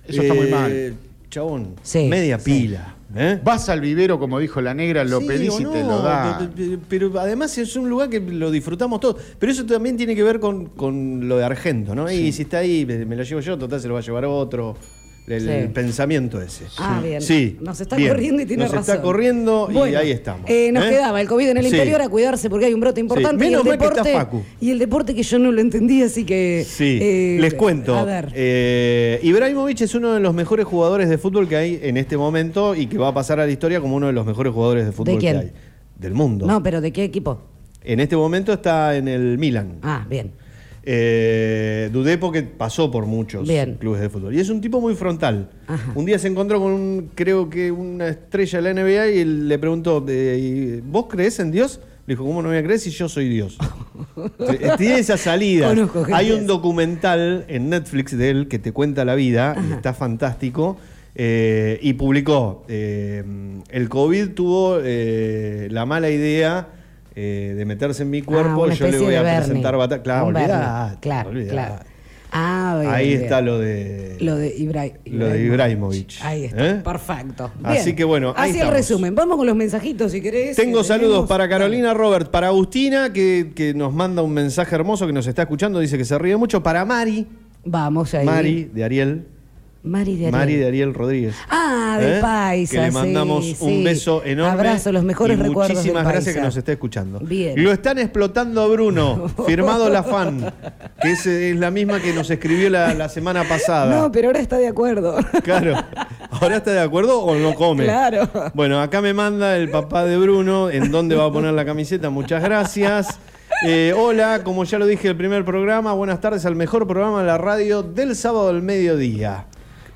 eh, Eso está muy mal. Chabón, Sí, media sí. pila. ¿Eh? Vas al vivero, como dijo la negra, lo Sí pedís y te lo da. pe- pe- Pero además es un lugar que lo disfrutamos todos. Pero eso también tiene que ver con, con lo de Argento, ¿no? Y si está ahí, me lo llevo yo, total se lo va a llevar otro. El Sí. pensamiento ese. Ah, bien. Sí. Nos está bien. corriendo y tiene Nos razón. está corriendo y Bueno, ahí estamos. eh, nos ¿eh? quedaba el COVID en el Sí. interior a cuidarse porque hay un brote importante. Sí. y, el Menos mal que está deporte, Facu. y el deporte que yo no lo entendí, así que. Sí, eh, les cuento. A ver. Eh, Ibrahimovic es uno de los mejores jugadores de fútbol que hay en este momento y que va a pasar a la historia como uno de los mejores jugadores de fútbol quién? que hay. Del mundo. No, pero ¿de qué equipo? En este momento está en el Milan. Ah, bien. Eh, dudé porque pasó por muchos Bien. clubes de fútbol. Y es un tipo muy frontal. Ajá. Un día se encontró con un, creo que una estrella de la NBA y le preguntó, eh, ¿vos crees en Dios? Le dijo, ¿cómo no voy a creer si yo soy Dios? (laughs) Eh, Tiene esa salida. Hay un documental en Netflix de él que te cuenta la vida y está fantástico. Eh, y publicó, el COVID tuvo la mala idea eh, de meterse en mi cuerpo, Ah, yo le voy a Bernie. presentar batalla. Claro, olvidate, Claro. Ah, bien, Ahí bien. está lo de Lo de, Ibra- lo de Ibrahimovic. Ahí está. ¿eh? Perfecto. Así que bueno, ahí Así el resumen. Vamos con los mensajitos si querés. Tengo que saludos tenemos. para Carolina Robert, para Agustina, que, que nos manda un mensaje hermoso que nos está escuchando, dice que se ríe mucho, para Mari, Vamos ahí. Mari de Ariel, Mari de Ariel. Mari de Ariel Rodríguez. Ah, de ¿Eh? Paisa. Que le mandamos sí, un sí. beso enorme. Abrazo, los mejores y recuerdos. Muchísimas gracias Paisa. que nos esté escuchando. Bien. Lo están explotando a Bruno, (laughs) firmado la fan, que es, es la misma que nos escribió la, la semana pasada. No, pero ahora está de acuerdo. Claro. ¿Ahora está de acuerdo o no come? Claro. Bueno, acá me manda el papá de Bruno en dónde va a poner la camiseta. Muchas gracias. Eh, hola, como ya lo dije el primer programa, buenas tardes al mejor programa de la radio del sábado al mediodía.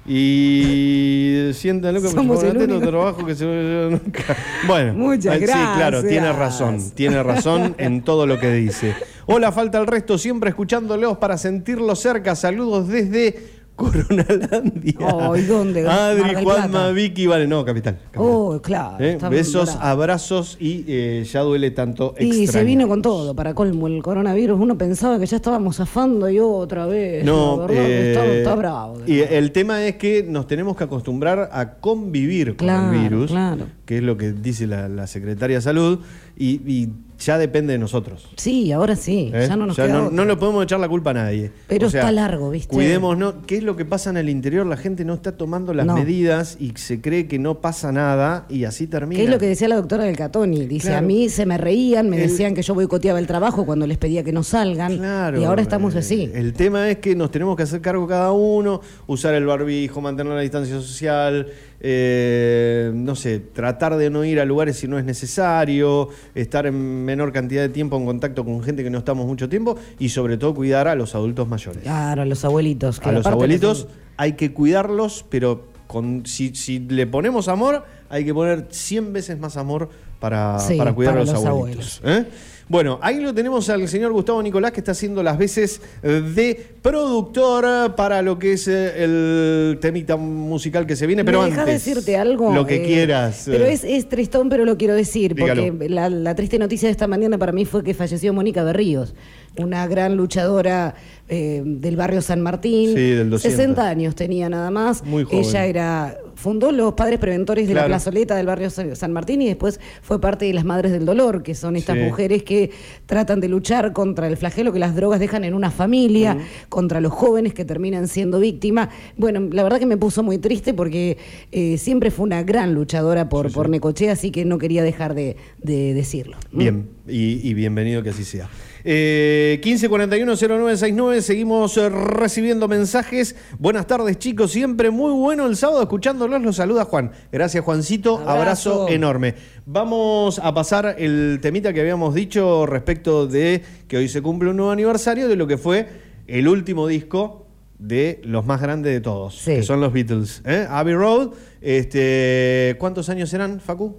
Y siéntanlo que Somos el único. trabajo que se nunca. Bueno, Muchas eh, sí, claro, tiene razón, tiene razón en todo lo que dice. Hola, falta el resto, siempre escuchándolos para sentirlos cerca. Saludos desde Coronalandia. Oh, ¿y dónde? Adri, Juanma. Vicky, vale, no, capital. Oh, claro. ¿Eh? Besos, abrazos y eh, ya duele tanto Y se vino con todo, para colmo el coronavirus. Uno pensaba que ya estábamos zafando y otra vez. No, eh, está, está bravo. Y el tema es que nos tenemos que acostumbrar a convivir con Claro, el virus, claro. que es lo que dice la, la Secretaria de Salud, y, y ya depende de nosotros. Sí, ahora sí. ¿eh? Ya no nos Ya queda no, no le podemos echar la culpa a nadie. Pero O sea, está largo, ¿viste? Cuidémonos. ¿Qué es lo que pasa en el interior? La gente no está tomando las No. medidas y se cree que no pasa nada y así termina. ¿Qué es lo que decía la doctora del Catoni? Dice, Claro. a mí se me reían, me El- decían que yo boicoteaba el trabajo cuando les pedía que no salgan. Claro, y ahora estamos eh, así. El tema es que nos tenemos que hacer cargo cada uno, usar el barbijo, mantener la distancia social, eh, no sé, tratar de no ir a lugares si no es necesario, estar en menor cantidad de tiempo en contacto con gente que no estamos mucho tiempo y sobre todo cuidar a los adultos mayores. Claro, a los abuelitos. que A los abuelitos son- hay que cuidarlos, pero con, si, si le ponemos amor, hay que poner 100 veces más amor para, Sí, para cuidar para a los, los abuelitos. ¿eh? Bueno, ahí lo tenemos al señor Gustavo Nicolás que está haciendo las veces de productor para lo que es eh, el temita musical que se viene, pero ¿Me antes decirte algo? Lo que Eh, quieras. Pero es, es tristón, pero lo quiero decir, Dígalo. porque la, la triste noticia de esta mañana para mí fue que falleció Mónica Berríos, una gran luchadora eh, del barrio San Martín. Sí, del 200. 60 años tenía nada más. Muy joven. Ella era fundó los padres preventores de Claro. la plazoleta del barrio Sa- San Martín y después fue parte de las Madres del Dolor, que son estas Sí. mujeres que tratan de luchar contra el flagelo que las drogas dejan en una familia, contra los jóvenes que terminan siendo víctimas. Bueno, la verdad que me puso muy triste porque eh, siempre fue una gran luchadora por, por Necochea, así que no quería dejar de, de decirlo. Bien, y, y bienvenido que así sea. Eh, 1541-0969, seguimos eh, recibiendo mensajes. Buenas tardes, chicos. Siempre muy bueno el sábado escuchándolos. Los saluda Juan. Gracias, Juancito. Abrazo, Abrazo. enorme. Vamos a pasar el temita que habíamos dicho respecto de que hoy se cumple un nuevo aniversario de lo que fue el último disco de los más grandes de todos, Sí. que son los Beatles. ¿eh? Abbey Road. Este, ¿Cuántos años eran, Facu?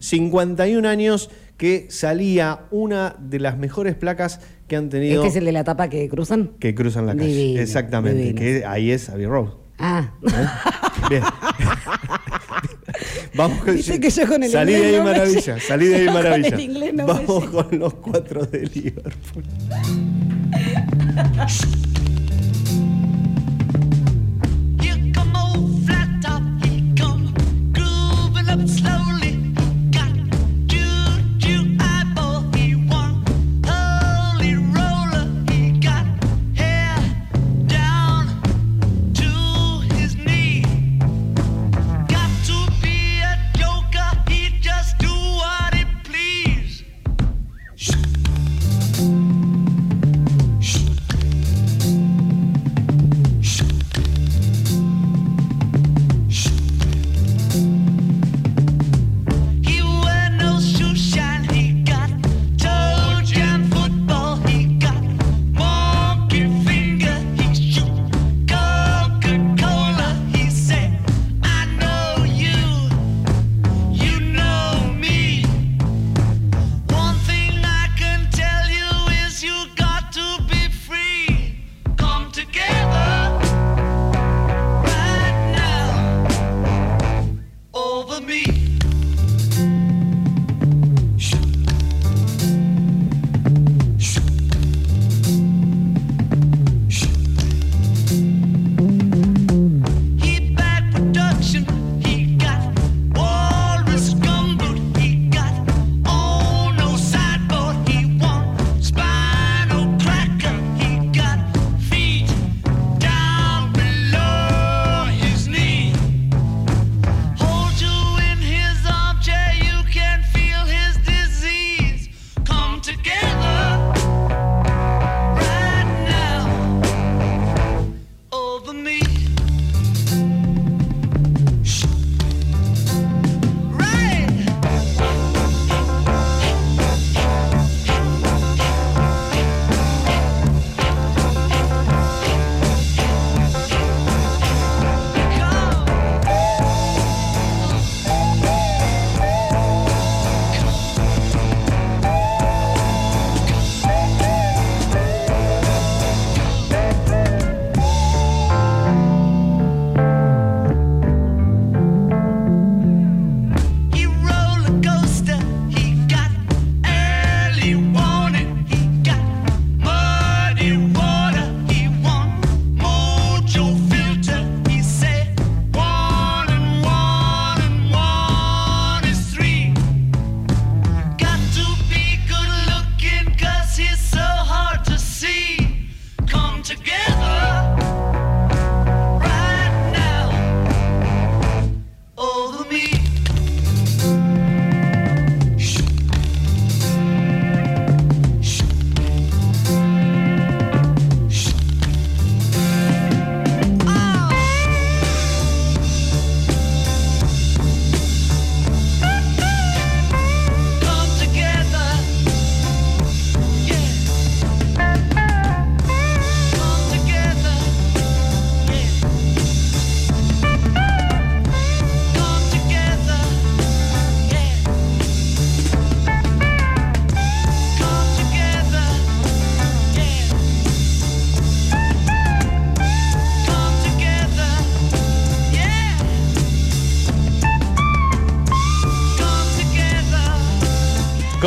51 años que salía una de las mejores placas que han tenido Este es el de la tapa que cruzan. que cruzan la calle. Divino, Exactamente, divino. que ahí es Abbey Road. Ah, Bien. (laughs) Vamos con Viste que yo con el salí de ahí no maravilla, salí de ahí con maravilla. el inglés no me Vamos con los cuatro de Liverpool. (laughs)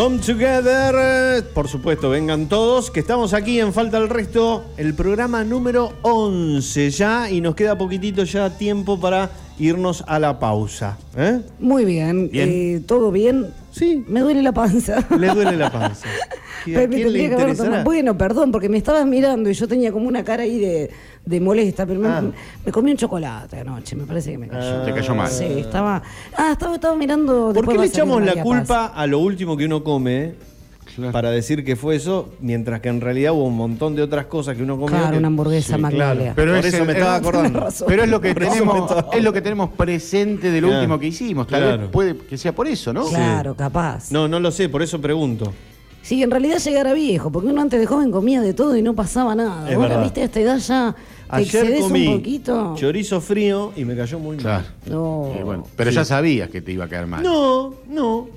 Come Together, por supuesto, vengan todos, que estamos aquí en Falta el Resto, el programa número 11 ya, y nos queda poquitito ya tiempo para irnos a la pausa. ¿eh? Muy bien. Bien. eh, ¿Todo bien? Sí. Me duele la panza. Le duele la (laughs) panza. ¿Qué- a Pero me tendría que haber interesará? tomado- Bueno, perdón, porque me estabas mirando y yo tenía como una cara ahí de, de molesta, pero me, Ah. me comí un chocolate anoche, me parece que me cayó. Te cayó mal. Sí, estaba. Ah, estaba, estaba mirando. ¿Por qué le echamos la Paz. culpa a lo último que uno come para decir que fue eso, mientras que en realidad hubo un montón de otras cosas que uno comió? Claro, que- una hamburguesa Sí, claro. Pero Por es eso el- me estaba es- acordando. (laughs) razón. Pero es lo que (laughs) tenemos, es lo que tenemos presente de lo Claro. último que hicimos. Tal Claro. vez puede que sea por eso, ¿no? Claro, capaz. No, no lo sé, por eso pregunto. Sí, en realidad llegar a viejo, porque uno antes de joven comía de todo y no pasaba nada. Es Ahora, verdad. viste, a esta edad ya te Ayer excedes comí un poquito. chorizo frío y me cayó muy Claro. mal. No. Eh, bueno, pero Sí. ya sabías que te iba a caer mal. No, no,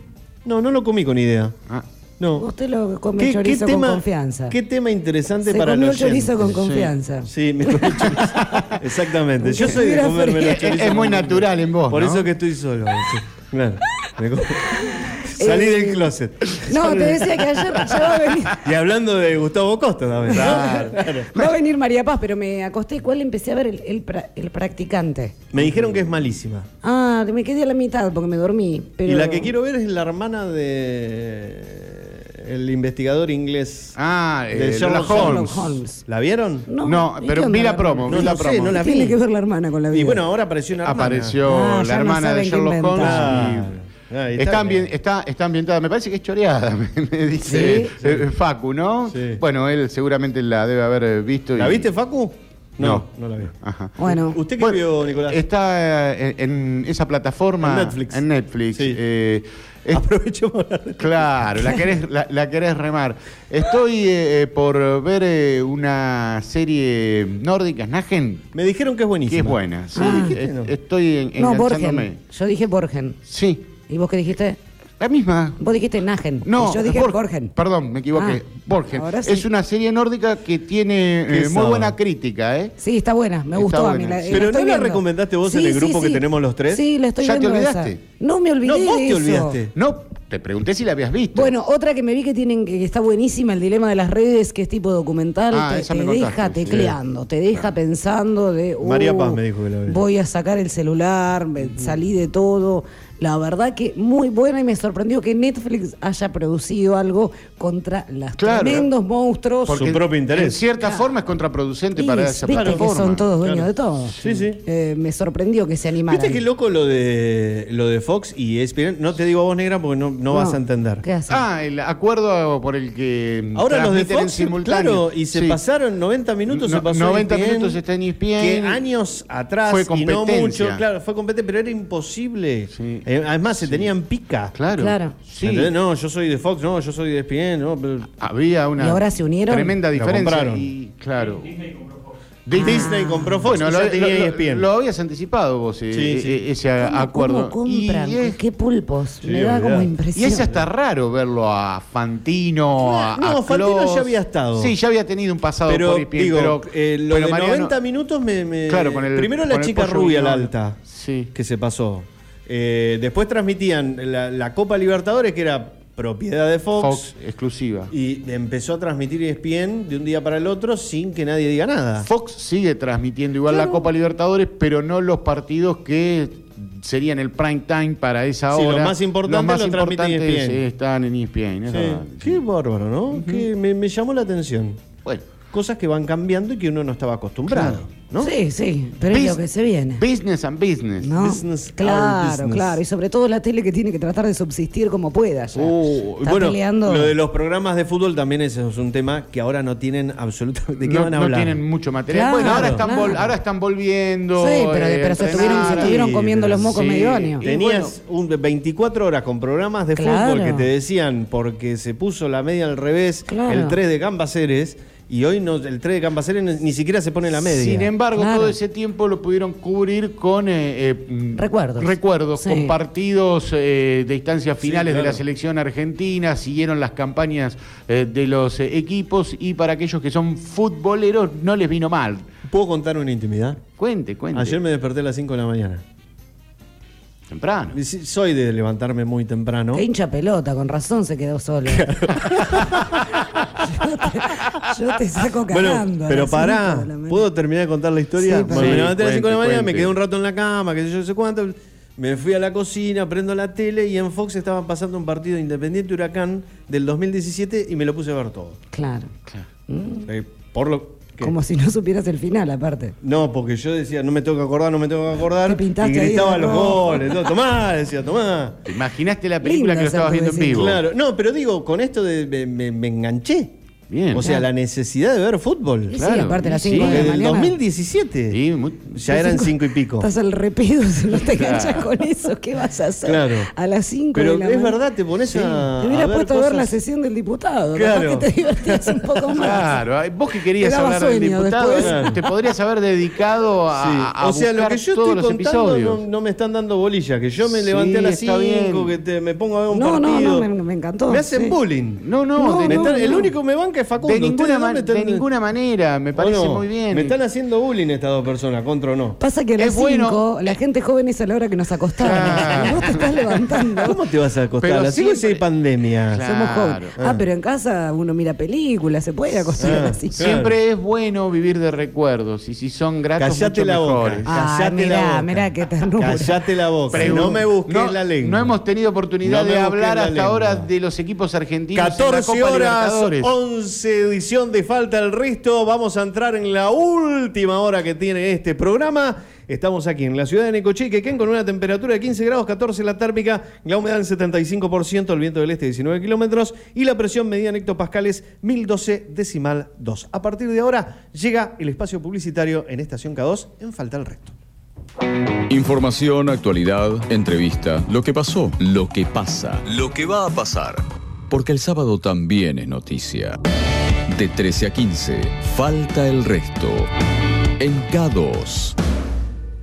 no, no lo comí con idea. Ah, No. Usted lo come el chorizo con confianza. qué tema interesante Se para comió los el chorizo con confianza. Sí, me comí el chorizo. (laughs) Exactamente. Yo soy de estuviera comerme frío. los chorizos. es, muy natural en vos. Por ¿no? eso que estoy solo. sí. Claro. Me Salí Eh, del closet. No, te decía que ayer ya va a venir. Y hablando de Gustavo Costa también. Claro. Va a venir María Paz, pero me acosté. ¿Cuál empecé a ver? El, el pra- el practicante. Me dijeron que es malísima. Ah, me quedé a la mitad porque me dormí. Pero... Y la que quiero ver es la hermana de el investigador inglés Ah, de eh, Sherlock Sherlock Holmes. ¿La vieron? No, ¿y pero vi la promo, vi la No sé, promo. no la vi. Tiene que ver la hermana con la vida. Y bueno, ahora apareció una hermana. Apareció Ah, la no hermana de Sherlock Holmes. y- Ah, está Está, está, está ambientada, me parece que es choreada, (laughs) me, me dice Sí. eh, Facu, ¿no? Sí. Bueno, él seguramente la debe haber eh, visto. ¿La viste, Facu? No. no la vi. Ajá. Bueno, ¿Usted qué Bueno, vio, Nicolás? Está eh, en, esa plataforma. En Netflix. En Netflix. Sí. eh, es- Aprovechemos la- (laughs) Claro, la querés, la, la querés remar. Estoy eh, por ver eh, una serie nórdica, Snagen, Me dijeron que es buenísima. que es buena. sí. Ah. Eh? Estoy en, no. Borgen. Yo dije Borgen. Sí, ¿Y vos qué dijiste? la misma. Vos dijiste Nagen. No, Y yo dije Borg- Borgen. Perdón, me equivoqué. Ah, Borgen. ahora sí. Es una serie nórdica que tiene eh, muy buena crítica, ¿eh? Sí, está buena. Me Está gustó a mí. La, sí. Pero ¿no la recomendaste vos en Sí, el sí, grupo que sí. tenemos los tres? Sí, la estoy ¿Ya te viendo olvidaste? esa. No me olvidé No, vos te eso. olvidaste. No, te pregunté si la habías visto. Bueno, otra que me vi que tienen que está buenísima, el dilema de las redes, que es tipo documental, Ah, te, esa te me contaste, deja sí. tecleando, te deja pensando de uh, María Paz me dijo que la ve. voy a sacar el celular, me salí de todo. La verdad que muy buena y me sorprendió que Netflix haya producido algo contra los Claro. tremendos monstruos. Porque Su propio interés. En cierta forma es contraproducente Y para esa viste plataforma. que son todos dueños Claro. de todo. Sí, sí. Eh, me sorprendió que se animaran. ¿Viste qué loco lo de lo de Fox y ESPN? No te digo a vos, negra, porque no, no vas a entender. ¿Qué hacen? Ah, el acuerdo por el que Ahora los de Fox, claro, y se Sí. pasaron 90 minutos, se No- pasó 90 ESPN, minutos está en E ESPN. Que años atrás, Fue y no competencia. mucho, claro, fue competente, pero era imposible. Sí. Eh, además, se tenían pica. Claro. Claro. Sí. ¿Entendés? No, yo soy de Fox, no, yo soy de ESPN, no, pero- Había una ¿Y ahora se unieron? tremenda Lo diferencia. compraron. Y, claro. Disney compró Fox Bueno, y lo, ya tenía E lo- ESPN. lo habías anticipado vos, eh, Sí, sí. eh, ese ¿Cómo- acuerdo. ¿Cómo compran? Y es, ¿Qué pulpos? Sí, Me da como olvidate. y impresión. es hasta raro verlo a Fantino, a, No, a Fantino ya había estado. Sí, ya había tenido un pasado pero por ESPN, digo, pero, eh, lo pero de Mariano- 90 minutos me, me- Claro, con el- primero la con el chica pollo rubia, la alta, Sí. que se pasó. Eh, después transmitían la, la Copa Libertadores, que era propiedad de Fox, Fox exclusiva. y empezó a transmitir ESPN de un día para el otro sin que nadie diga nada. Fox sigue transmitiendo igual la Copa Libertadores, pero no los partidos que serían el prime time para esa Sí, hora. los más importantes Los más lo transmiten importantes ESPN. están en E ESPN. es Sí. verdad. Qué bárbaro, ¿no? Que me, me llamó la atención. Bueno, cosas que van cambiando y que uno no estaba acostumbrado. ¿No? Sí, sí, pero es Bus- lo que se viene. Business and business. ¿no? Business claro, business. claro. Y sobre todo la tele que tiene que tratar de subsistir como pueda. ya. Uh, Está bueno, peleando. lo de los programas de fútbol también ese es un tema que ahora no tienen absolutamente. ¿De qué no, van a no hablar? tienen mucho material. Claro, bueno, ahora están, claro. vol- ahora están volviendo. Sí, pero- eh, pero se estuvieron- se entrenar estuvieron y- comiendo los mocos medio año. Tenías un 24 horas con programas de Claro. fútbol que te decían porque se puso la media al revés Claro. el 3 de Cambaceres y hoy no, el 3 de Cambaceres ni, siquiera se pone la media. Sin embargo, Claro. todo ese tiempo lo pudieron cubrir con eh, eh, mm, Recuerdos. recuerdos, Sí. con partidos eh, de instancias Sí, finales de la selección argentina, siguieron las campañas eh, de los eh, equipos y para aquellos que son futboleros no les vino mal. ¿Puedo contar una intimidad? Cuente, cuente. Ayer me desperté a las 5 de la mañana. Temprano. Sí, Soy de levantarme muy temprano. Qué hincha pelota, con razón se quedó solo. (laughs) yo, te, yo te saco Bueno, cagando. a pero las pará, cinco de la mañana. ¿puedo terminar de contar la historia? Sí, Bueno, me levanté a las 5 de la Cuente, mañana, me cuente. quedé un rato en la cama, que sé yo, no sé cuánto. Me fui a la cocina, prendo la tele y en Fox estaban pasando un partido Independiente Huracán del 2017 y me lo puse a ver todo. Claro. Eh, por lo Como si no supieras el final, aparte. No, porque yo decía, no me tengo que acordar, no me tengo que acordar. Te pintaste y ahí gritaba los goles. todo, tomá, decía, tomá. ¿Te imaginaste la película Linda que lo estabas viendo en vivo? Claro, no, pero digo, con esto de, me, me- me enganché. Bien. O sea, Claro. la necesidad de ver fútbol. Y sí, Claro, aparte las y 5 sí. de la mañana. 2017. Sí, muy- Ya eran cinco y pico. Estás al repido, si (laughs) no te Claro. enganchas con eso, ¿qué vas a hacer? Claro. A las 5 Pero de la es mañana. verdad, te pones a. Te hubieras puesto a ver la cosas- sesión del diputado. Claro. Que te divertías un poco más. Claro, vos que querías hablar del diputado, después. Claro. te podrías haber dedicado a, Sí. a o sea, lo buscar que yo estoy contando no, no me están dando bolilla, que yo me Sí, levanté a las está 5, bien. que te- me pongo a ver un No, no, partido. no, me, me encantó. Me hacen sí. bullying. No, no, No, no, El no. único que me banca es Facundo. De ninguna, man están... de ninguna manera, me parece bueno, muy bien. Me están haciendo bullying estas dos personas, contra o no. Pasa que a las 5 bueno. Eh, la gente joven es a la hora que nos acostamos. Ah. (laughs) Vos te estás levantando. ¿Cómo te vas a acostar? Pero a hay eh, pandemia. Claro. Somos jóvenes. Ah, ah. pero en casa uno mira películas, se puede acostar ah, así. Claro. Siempre es bueno vivir de recuerdos y si son gratos, Callate mucho la mejores. boca. Callate mirá, la boca. Mirá. Callate la boca. Pero no me busques no, la lengua. No hemos tenido oportunidad no de hablar hasta ahora de los equipos argentinos. 14 en la Copa horas, 11 15 edición de Falta el Resto. Vamos a entrar en la última hora que tiene este programa. Estamos aquí en la ciudad de Necochí, Quequén, con una temperatura de 15 grados, 14 la térmica, la humedad del 75%, el viento del este 19 kilómetros y la presión media en hectopascales 1012 decimal 2. A partir de ahora llega el espacio publicitario en Estación K2 en Falta el Resto. Información, actualidad, entrevista, lo que pasó, lo que pasa, lo que va a pasar. Porque el sábado también es noticia. De 13 a 15, falta el resto. En K2.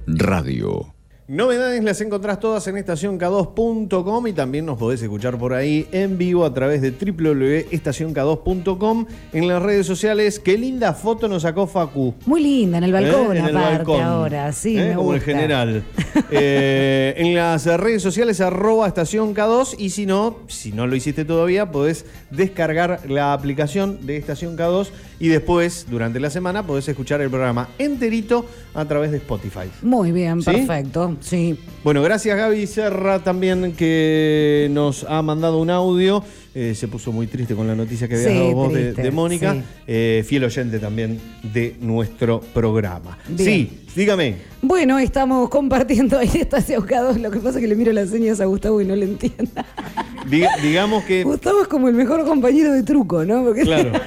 Radio. Novedades las encontrás todas en estacionk2.com y también nos podés escuchar por ahí en vivo a través de www.estacionk2.com en las redes sociales. Qué linda foto nos sacó Facu. Muy linda, en el balcón, ¿Eh? En el aparte, balcón. ahora. Sí, ¿Eh? me Como el gusta. general. (laughs) Eh, en las redes sociales, arroba estación K2. Y si no, si no lo hiciste todavía, podés descargar la aplicación de estación K2 y después, durante la semana, podés escuchar el programa enterito a través de Spotify. Muy bien, ¿Sí? perfecto. Sí. Bueno, gracias Gaby Serra también que nos ha mandado un audio. Eh, se puso muy triste con la noticia que habías Sí, dado vos de, triste, de Mónica. sí. Eh, fiel oyente también de nuestro programa. Bien. Sí, dígame. Bueno, estamos compartiendo ahí (laughs) Estación K2. Lo que pasa es que le miro las señas a Gustavo y no le entiendo. Diga- digamos que. Gustavo es como el mejor compañero de truco, ¿no? Porque, Claro. (laughs)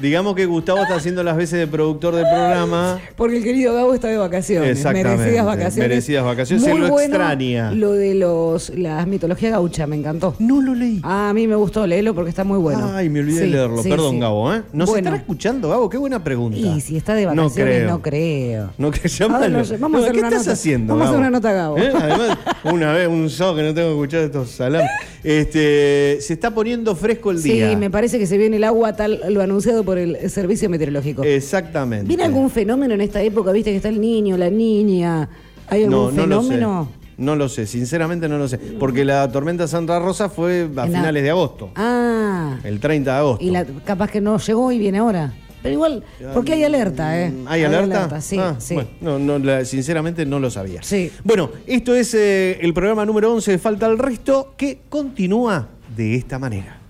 Digamos que Gustavo está haciendo las veces de productor del programa. porque el querido Gabo está de vacaciones. Exactamente, Merecidas vacaciones. merecidas vacaciones. Se Muy lo bueno extraña. Lo de los las mitología gaucha, me encantó. No lo leí. Ah, a mí me gustó leerlo porque está muy bueno. Ay, me olvidé de Sí, leerlo. sí, Perdón, sí. Gabo, ¿eh? ¿Nos Bueno. estará escuchando, Gabo? Qué buena pregunta. Y si está de No vacaciones, creo. no creo. No que Ah, no vamos No, ¿Qué estás nota. haciendo? Vamos a hacer una nota, Gabo. ¿Eh? Además, (laughs) una vez, un sábado que no tengo que escuchar estos salames. Este, se está poniendo fresco el día. Sí, me parece que se viene el agua tal lo anunciado por el servicio meteorológico. Exactamente. ¿Viene algún fenómeno en esta época? ¿Viste que está el niño, la niña? ¿Hay no, algún no lo sé. fenómeno? No lo sé, sinceramente no lo sé. Porque la tormenta Santa Rosa fue a En la- finales de agosto. Ah, El 30 de agosto. y la, capaz que no llegó y viene ahora. Pero igual, porque hay alerta, ¿eh? ¿Hay alerta? Sí, Ah, sí. bueno, no, no, la- sinceramente no lo sabía. Sí. Bueno, esto es eh, el programa número 11 de Falta el Resto que continúa de esta manera.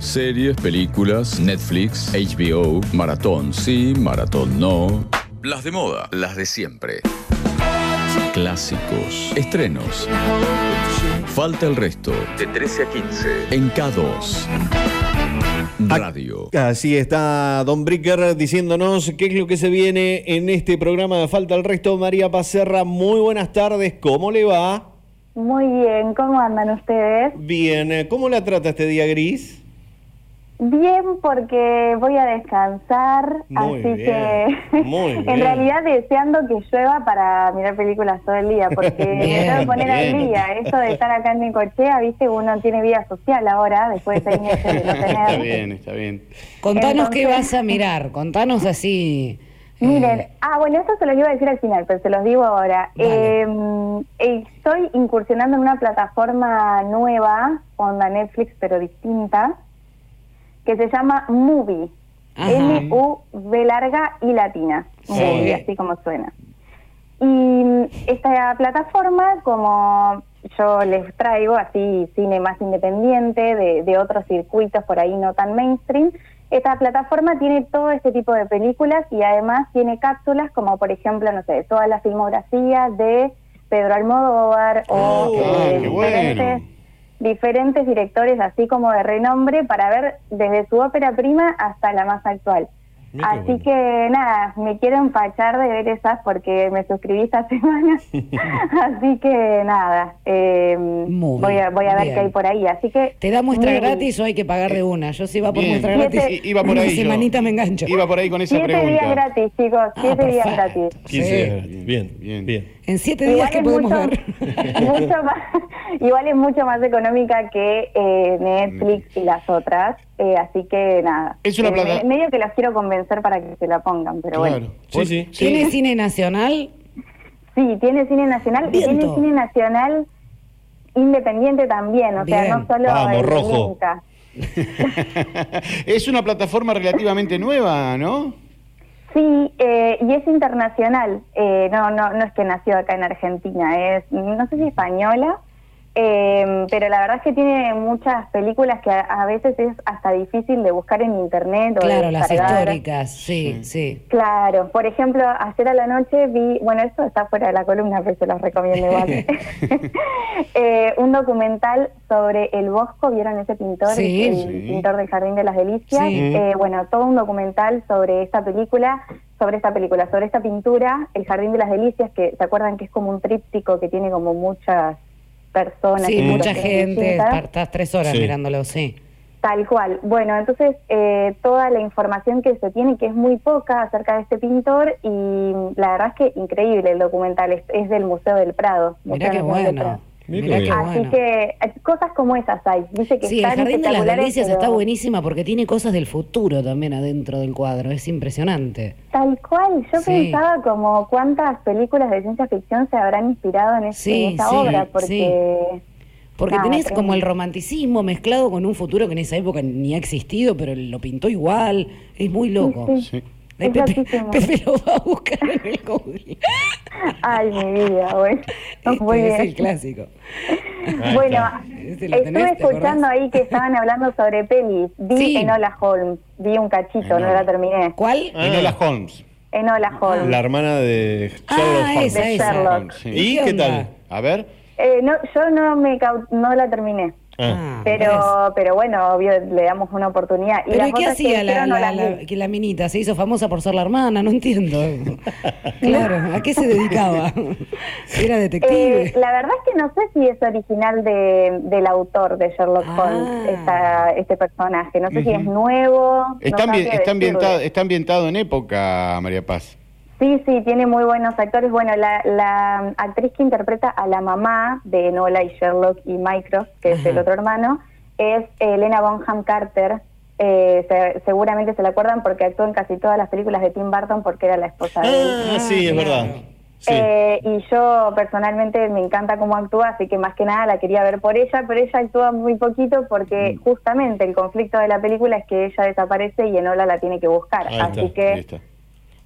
Series, películas, Netflix, HBO, maratón sí, maratón no. Las de moda, las de siempre. Clásicos, estrenos. Falta el resto. De 13 a 15. En K2. Radio. Así está Don Bricker diciéndonos qué es lo que se viene en este programa de Falta el Resto. María Pacerra, muy buenas tardes, ¿cómo le va? Muy bien, ¿cómo andan ustedes? Bien, ¿cómo la trata este día gris? Bien, porque voy a descansar, Muy así bien, que muy (laughs) en bien. realidad deseando que llueva para mirar películas todo el día, porque (laughs) me tengo que poner al día. Eso de estar acá en Necochea, viste, uno tiene vida social ahora, después de seis meses de no (laughs) Está tener. bien, está bien. Contanos qué Entonces- vas a mirar, contanos así. Miren, ah, bueno, eso se los iba a decir al final, pero se los digo ahora. Dale. Eh, estoy incursionando en una plataforma nueva, onda Netflix, pero distinta, que se llama Movie. M-U-V larga y latina. Sí. Movie, así como suena. Y esta plataforma, como yo les traigo así cine más independiente, de, de otros circuitos por ahí no tan mainstream, esta plataforma tiene todo este tipo de películas y además tiene cápsulas como por ejemplo, no sé, toda la filmografía de Pedro Almodóvar o Oh, eh, qué bueno. Diferentes, directores así como de renombre para ver desde su ópera prima hasta la más actual. Mira Así bueno. que nada, me quiero empachar de ver esas porque me suscribí esta (laughs) semana. (laughs) Así que nada, eh, voy, a, voy a ver bien. qué hay por ahí. Así que ¿Te da muestra gratis o hay que pagar de una? Yo si va por Bien. muestra Siete- gratis, I- Iba por ahí yo. semanita me engancho. Iba por ahí con esa Siete pregunta. días gratis, chicos, Ah, siete días gratis. 15 Sí. días. Bien, Bien. bien. En siete días que es podemos mucho, ver. (laughs) mucho más, igual es mucho más económica que eh, Netflix y las otras, eh, así que nada. Es una Eh, plata- me- medio que los quiero convencer para que se la pongan, pero bueno. Claro. Sí, sí. ¿Tiene cine nacional? Sí, tiene cine nacional y Viento. tiene cine nacional independiente también, o sea, Bien. no solo Vamos, rojo. (laughs) Es una plataforma relativamente nueva, ¿no? Sí, eh, y es internacional, eh, no, no, no es que nació acá en Argentina, es, no sé si española, eh, pero la verdad es que tiene muchas películas que a, a veces es hasta difícil de buscar en internet o de Claro, las históricas, sí, sí. Claro, por ejemplo, ayer a la noche vi, bueno, esto está fuera de la columna, pero se los recomiendo igual. (laughs) (laughs) Eh, un documental sobre el Bosco, ¿vieron ese pintor? Sí. el Sí. pintor del Jardín de las Delicias. Sí. Eh, bueno, todo un documental sobre esta película, sobre esta película, sobre esta pintura, El Jardín de las Delicias, que se acuerdan que es como un tríptico que tiene como muchas personas. Sí, y mucha gente, estás tres horas Sí. mirándolo, sí. Tal cual. Bueno, entonces eh, toda la información que se tiene, que es muy poca acerca de este pintor, y la verdad es que increíble el documental, es, es del Museo del Prado. Mirá Museo qué bueno. Mirá. Así bueno. que eh, cosas como esas hay. Dice que Sí, el Jardín de las Delicias pero está buenísima porque tiene cosas del futuro también adentro del cuadro, es impresionante. Tal cual, yo Sí. pensaba como cuántas películas de ciencia ficción se habrán inspirado en, ese- Sí, en esa sí, obra, porque... Porque Nada, tenés como el romanticismo mezclado con un futuro que en esa época ni ha existido, pero lo pintó igual, es muy loco. Sí, Es Pepe. Pepe lo va a buscar en el Google. Ay, mi vida, bueno. Muy Este es bien. el clásico. Bueno. Este lo estuve tenés, ¿te escuchando ahí que estaban hablando sobre pelis. Vi Sí. Enola Holmes, vi un cachito, no Enola. la terminé. ¿Cuál? Ah. Enola Holmes. Enola Holmes. La hermana de Sherlock Ah, Holmes. esa, De. Sherlock. Sí. ¿Y ¿Qué qué tal? A ver. Eh, no, yo no me no la terminé. Ah. ¿ves? Pero, pero bueno, obvio, le damos una oportunidad. Y Pero las ¿y qué que hacía la, no la, que la minita? ¿Se hizo famosa por ser la hermana? No entiendo. (laughs) claro, ¿a qué se dedicaba? (laughs) ¿Era detective? Eh, la verdad es que no sé si es original de, del autor de Sherlock Ah. Holmes, esta, este personaje. No sé si es nuevo. no Está, ambi- sabría está, decirle. ambientado, está ambientado en época, María Paz. Sí, sí, tiene muy buenos actores. Bueno, la, la actriz que interpreta a la mamá de Enola y Sherlock y Mycroft, que es el otro hermano, es Elena Bonham Carter. Eh, se- seguramente se la acuerdan porque actuó en casi todas las películas de Tim Burton porque era la esposa de él. Ah, sí, es claro. verdad. Sí. Eh, y yo personalmente me encanta cómo actúa, así que más que nada la quería ver por ella, pero ella actúa muy poquito porque Mm. justamente el conflicto de la película es que ella desaparece y Enola la tiene que buscar. Ahí así está, que Ahí está.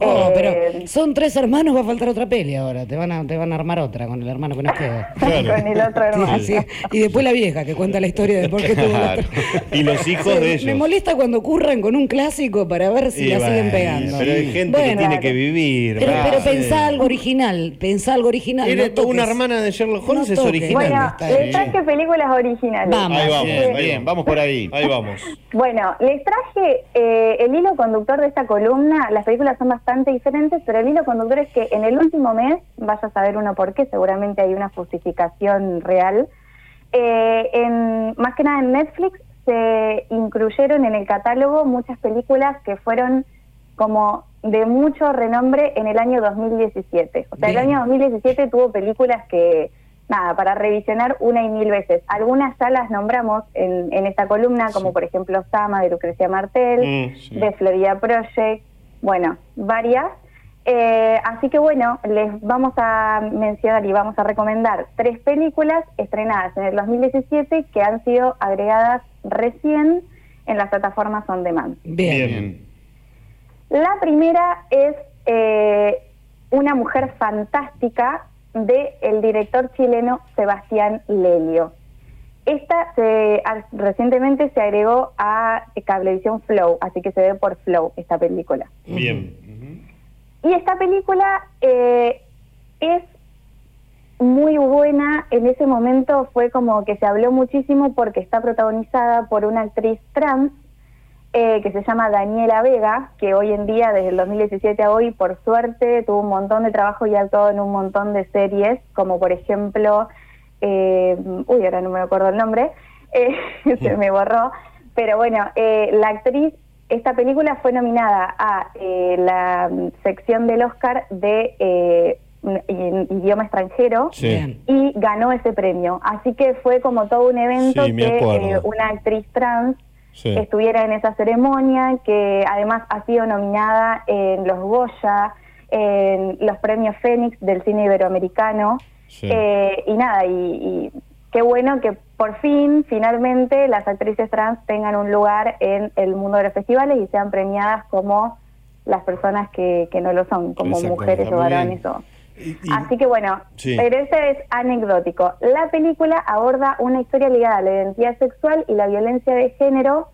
Oh, Eh, pero son tres hermanos, va a faltar otra peli ahora. Te van a, te van a armar otra con el hermano que nos queda. (laughs) Con el otro hermano. Sí, sí. Y después la vieja que cuenta la historia de por qué tuvo la Claro. (laughs) Y los hijos de Me ellos. molesta cuando ocurran con un clásico para ver si Y la siguen pegando. Pero hay gente que tiene que vivir. Pero, pensá algo original, pensá algo original. Era no una hermana de Sherlock Holmes, No es original. Bueno, está les traje películas originales. Vamos. Ahí vamos, Bien, ahí bien, vamos. vamos por ahí. Ahí vamos. Bueno, les traje eh, el hilo conductor de esta columna. Las películas son bastante diferentes, pero el hilo conductor es que en el último mes, vaya a saber uno por qué, seguramente hay una justificación real. eh, en, más que nada en Netflix se incluyeron en el catálogo muchas películas que fueron como de mucho renombre en el año 2017. O sea, el año 2017 tuvo películas que, nada, para revisionar una y mil veces. Algunas ya las nombramos en, en esta columna, como por ejemplo Sama de Lucrecia Martel, Mm, sí. de Florida Project, bueno, varias. Eh, así que bueno, les vamos a mencionar y vamos a recomendar tres películas estrenadas en el 2017 que han sido agregadas recién en las plataformas on demand. Bien. La primera es eh, Una mujer fantástica de el director chileno Sebastián Lelio. Esta se, a- recientemente se agregó a Cablevisión Flow, así que se ve por Flow esta película. Bien. Y esta película eh, es muy buena. En ese momento fue como que se habló muchísimo porque está protagonizada por una actriz trans eh, que se llama Daniela Vega, que hoy en día, desde el 2017 a hoy, por suerte, tuvo un montón de trabajo y ha actuado en un montón de series, como por ejemplo, eh, uy, ahora no me acuerdo el nombre, eh, (laughs) se me borró, pero bueno, eh, la actriz, esta película fue nominada a la sección del Oscar de idioma extranjero Sí. Y ganó ese premio. Así que fue como todo un evento Sí, que una actriz trans Sí. estuviera en esa ceremonia, que además ha sido nominada en los Goya, en los premios Fénix del cine iberoamericano. Sí. Eh, y nada, y, y qué bueno que por fin, finalmente, las actrices trans tengan un lugar en el mundo de los festivales y sean premiadas como las personas que, que no lo son, como mujeres o varones. O... Y- y- Así que bueno, Sí. pero ese es anecdótico. La película aborda una historia ligada a la identidad sexual y la violencia de género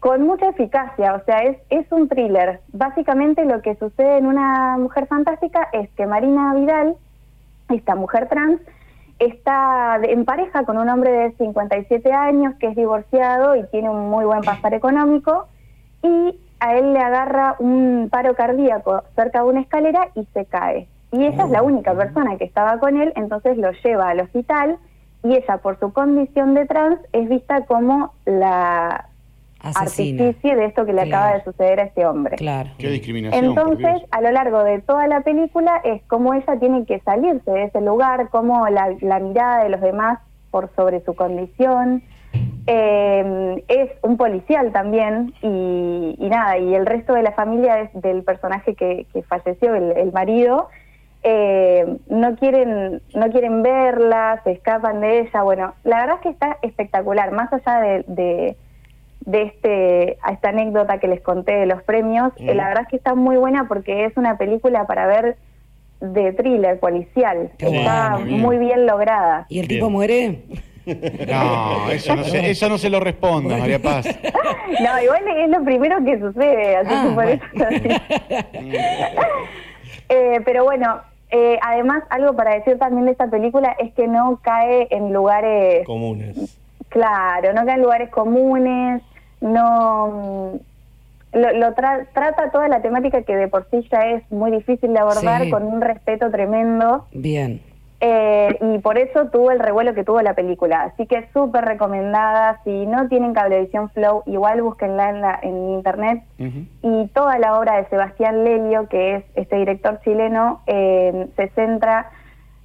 con mucha eficacia, o sea, es, es un thriller. Básicamente lo que sucede en una mujer fantástica es que Marina Vidal, esta mujer trans, está en pareja con un hombre de 57 años que es divorciado y tiene un muy buen pasar económico y a él le agarra un paro cardíaco cerca de una escalera y se cae. Y ella es la única persona que estaba con él, entonces lo lleva al hospital y ella por su condición de trans es vista como la Asesina. de esto que le acaba de suceder a este hombre. Claro. Qué discriminación. Entonces, a lo largo de toda la película es cómo ella tiene que salirse de ese lugar, cómo la, la mirada de los demás por sobre su condición. Eh, es un policial también y, y nada, y el resto de la familia es del personaje que, que falleció, el, el marido, eh, no quieren no quieren verla, se escapan de ella. Bueno, la verdad es que está espectacular, más allá de, de, de este a esta anécdota que les conté de los premios, Mm. eh, la verdad es que está muy buena porque es una película para ver de thriller policial. Qué está bueno, bien. muy bien lograda. ¿Y el Bien. tipo muere? No, eso no, se, eso no se lo responda, María Paz. (laughs) No, igual es lo primero que sucede, así Ah, que por bueno. eso (laughs) Eh, pero bueno, eh, además algo para decir también de esta película es que no cae en lugares, Comunes. claro, no cae en lugares comunes, no mm, lo, lo tra- trata toda la temática que de por sí ya es muy difícil de abordar Sí. con un respeto tremendo. Bien. Eh, y por eso tuvo el revuelo que tuvo la película. Así que súper recomendada. Si no tienen Cablevisión Flow, igual búsquenla en, la, en internet. Y toda la obra de Sebastián Lelio, que es este director chileno, eh, se centra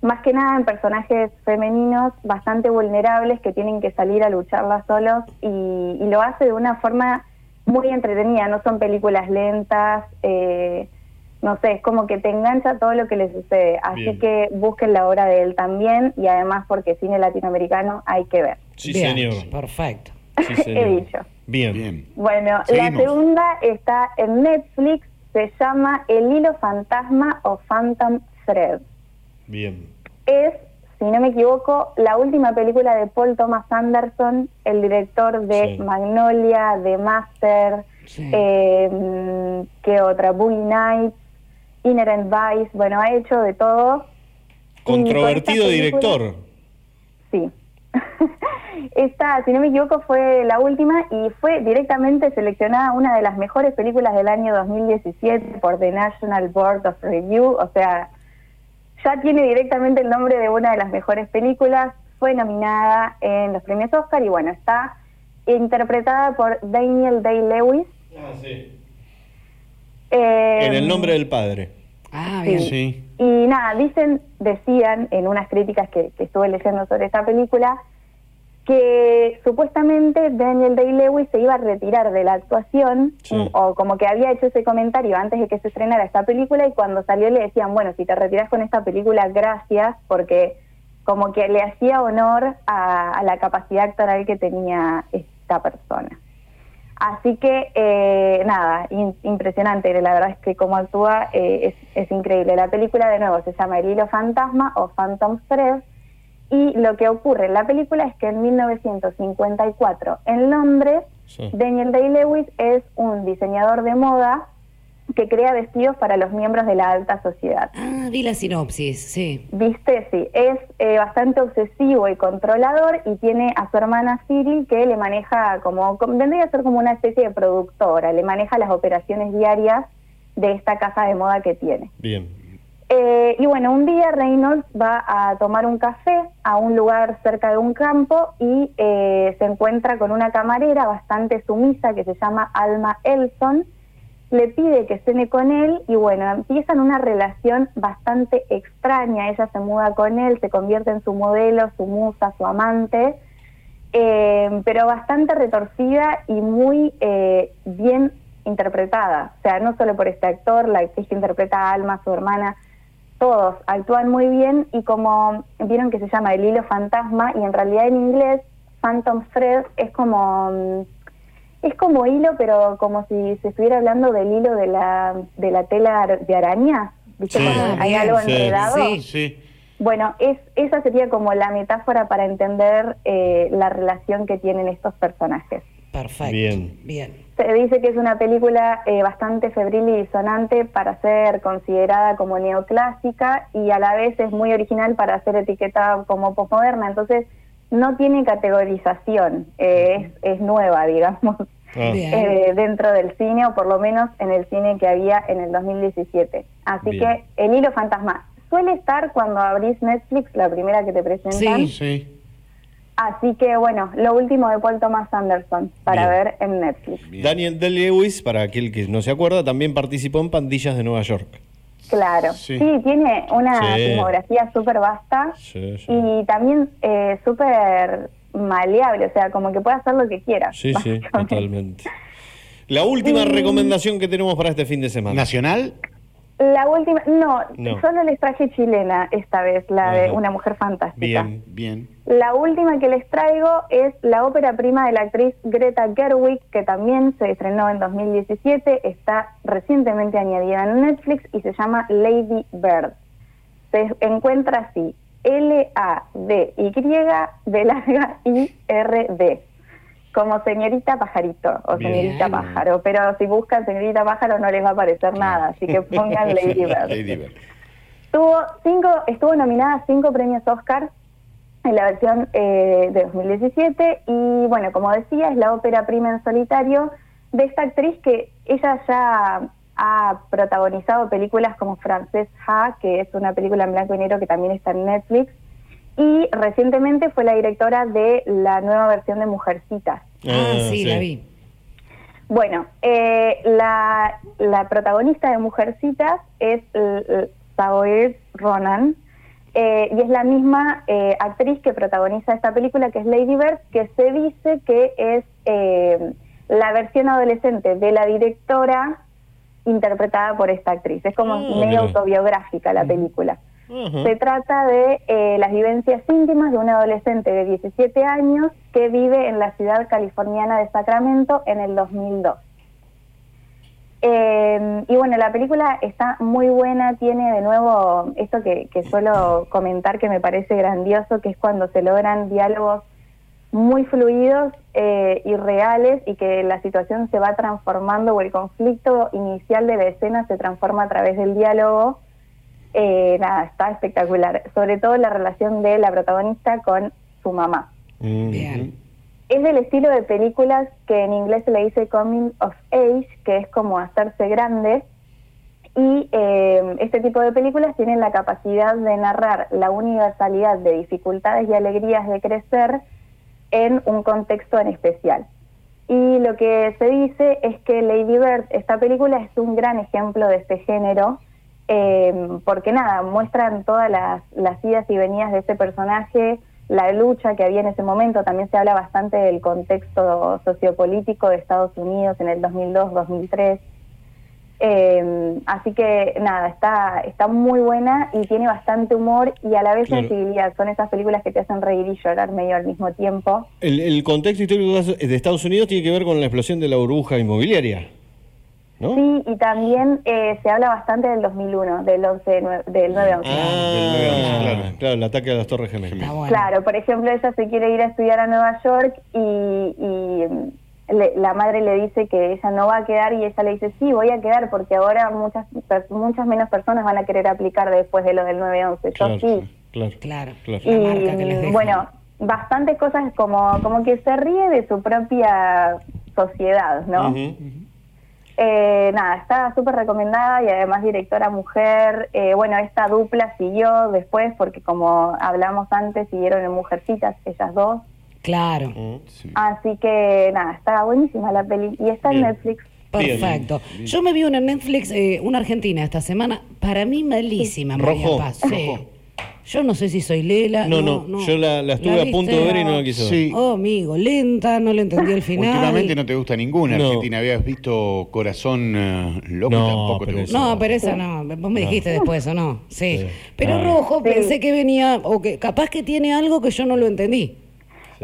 más que nada en personajes femeninos bastante vulnerables que tienen que salir a lucharla solos y, y lo hace de una forma muy entretenida. No son películas lentas. Eh, no sé, es como que te engancha todo lo que le sucede. Así Bien. que busquen la obra de él también y además porque cine latinoamericano hay que ver. Sí, Bien, señor. Perfecto. Sí, (laughs) He señor. dicho. Bien. Bien. Bueno, Seguimos. la segunda está en Netflix, se llama El hilo fantasma o Phantom Thread. Bien. Es, si no me equivoco, la última película de Paul Thomas Anderson, el director de Sí. Magnolia, de Master, eh, ¿qué otra? Bully Nights, Inherent Vice, bueno, ha hecho de todo. Con Controvertido director. Sí. (laughs) Esta, si no me equivoco, fue la última y fue directamente seleccionada una de las mejores películas del año 2017 por The National Board of Review. O sea, ya tiene directamente el nombre de una de las mejores películas. Fue nominada en los premios Oscar y bueno, está interpretada por Daniel Day-Lewis. Ah, sí. Eh, En el nombre del padre. Ah, bien. Sí. Y nada, dicen, decían en unas críticas que, que estuve leyendo sobre esta película, que supuestamente Daniel Day-Lewis se iba a retirar de la actuación, Sí. o como que había hecho ese comentario antes de que se estrenara esta película, y cuando salió le decían, bueno, si te retiras con esta película, gracias, porque como que le hacía honor a, a la capacidad actoral que tenía esta persona. Así que, eh, nada, in- impresionante. La verdad es que como actúa eh, es, es increíble. La película, de nuevo, se llama El hilo fantasma o Phantom Thread. Y lo que ocurre en la película es que en 1954, en Londres, Sí. Daniel Day-Lewis es un diseñador de moda que crea vestidos para los miembros de la alta sociedad. Ah, di la sinopsis, sí. Viste, sí, es eh, bastante obsesivo y controlador y tiene a su hermana Cyril que le maneja como, como- vendría a ser como una especie de productora, le maneja las operaciones diarias de esta casa de moda que tiene. Bien. Eh, y bueno, un día Reynolds va a tomar un café a un lugar cerca de un campo y eh, se encuentra con una camarera bastante sumisa que se llama Alma Elson. Le pide que cene con él y bueno, empiezan una relación bastante extraña. Ella se muda con él, se convierte en su modelo, su musa, su amante, eh, pero bastante retorcida y muy bien interpretada. O sea, no solo por este actor, la actriz que interpreta a Alma, su hermana, todos actúan muy bien y como vieron que se llama el hilo fantasma y en realidad en inglés Phantom Thread es como mm, es como hilo pero como si se estuviera hablando del hilo de la de la tela de araña ¿viste? Sí. Cuando hay bien, algo sí, enredado sí. Sí. bueno es esa sería como la metáfora para entender eh, la relación que tienen estos personajes Perfecto. Bien. Bien. Se dice que es una película eh, bastante febril y disonante para ser considerada como neoclásica y a la vez es muy original para ser etiquetada como posmoderna. Entonces no tiene categorización, eh, es, es nueva, (laughs) digamos, Ah. Eh, dentro del cine o por lo menos en el cine que había en el 2017. Así Bien. que el hilo fantasma suele estar cuando abrís Netflix, la primera que te presentan. Sí. Sí. Así que bueno, lo último de Paul Thomas Anderson para Bien. ver en Netflix. Daniel Day-Lewis, para aquel que no se acuerda, también participó en Pandillas de Nueva York. Claro, Sí. sí, tiene una Sí. filmografía súper vasta Sí, sí. y también eh, súper maleable, o sea, como que puede hacer lo que quiera. Sí, sí, totalmente. La última Y- recomendación que tenemos para este fin de semana. ¿Nacional? La última, no, No. solo les traje chilena esta vez, la de. Una Mujer Fantástica. Bien. Bien. La última que les traigo es la ópera prima de la actriz Greta Gerwig, que también se estrenó en 2017, está recientemente añadida en Netflix y se llama Lady Bird. Se encuentra así, L-A-D-Y de larga I-R-D, como señorita pajarito o Bien. señorita pájaro, pero si buscan señorita pájaro no les va a aparecer nada, así que pongan Lady Bird. Lady Bird. Tuvo cinco, estuvo nominada a cinco premios Oscar en la versión eh, de 2017 y bueno, como decía, es la ópera prima en solitario de esta actriz que ella ya ha protagonizado películas como Frances Ha, que es una película en blanco y negro que también está en Netflix, y recientemente fue la directora de la nueva versión de Mujercitas. Ah, sí, la vi. Bueno, eh, la, la protagonista de Mujercitas es eh, eh, Saoirse Ronan eh, y es la misma eh, actriz que protagoniza esta película que es Lady Bird, que se dice que es eh, la versión adolescente de la directora interpretada por esta actriz. Es como Ah, medio mira. autobiográfica la película. Se trata de eh, las vivencias íntimas de un adolescente de 17 años que vive en la ciudad californiana de Sacramento en el 2002. Eh, y bueno, la película está muy buena, tiene de nuevo esto que, que suelo comentar que me parece grandioso, que es cuando se logran diálogos muy fluidos eh, y reales y que la situación se va transformando o el conflicto inicial de la escena se transforma a través del diálogo. Eh, nada, está espectacular. Sobre todo la relación de la protagonista con su mamá. Bien. Es del estilo de películas que en inglés se le dice coming of age, que es como hacerse grande. Y eh, este tipo de películas tienen la capacidad de narrar la universalidad de dificultades y alegrías de crecer en un contexto en especial. Y lo que se dice es que Lady Bird, esta película es un gran ejemplo de este género, eh, porque nada, muestran todas las, las idas y venidas de este personaje, la lucha que había en ese momento, también se habla bastante del contexto sociopolítico de Estados Unidos en el 2002-2003. Eh, así que nada, está, está muy buena y tiene bastante humor y a la vez Claro. sensibilidad. Son esas películas que te hacen reír y llorar medio al mismo tiempo. El, el contexto histórico de Estados Unidos tiene que ver con la explosión de la burbuja inmobiliaria. ¿No? Sí, y también eh, se habla bastante del 2001, del 11, de nue- del 9-11. Ah, claro, claro, el ataque a las Torres Gemelas. Claro, por ejemplo, ella se quiere ir a estudiar a Nueva York y, y, mm, le- la madre le dice que ella no va a quedar y ella le dice, sí, voy a quedar porque ahora muchas muchas menos personas van a querer aplicar después de lo del 9-11. Yo Claro, sí. claro, claro. Y bueno, bastantes cosas como, como que se ríe de su propia sociedad, ¿no? Ujú. Eh, nada, está súper recomendada y además directora mujer. Eh, bueno, esta dupla siguió después porque como hablamos antes, siguieron en Mujercitas, ellas dos. Claro. Así que nada, está buenísima la peli y está en Bien. Netflix. Perfecto. Yo me vi una en Netflix, eh, una argentina esta semana, para mí malísima, María Rojo, Paz. Sí. rojo. Yo no sé si soy Lela. No, no, yo la, la estuve a punto de ver y no la quise ver. Sí. Oh, amigo, lenta, no le entendí el final. Últimamente no te gusta ninguna No. Argentina. Habías visto Corazón eh, Loco, No, tampoco te gusta. No, pero esa no. Vos me No. dijiste después, ¿o no? Sí. Pero Ah. Rojo, pensé que venía, o que capaz que tiene algo que yo no lo entendí.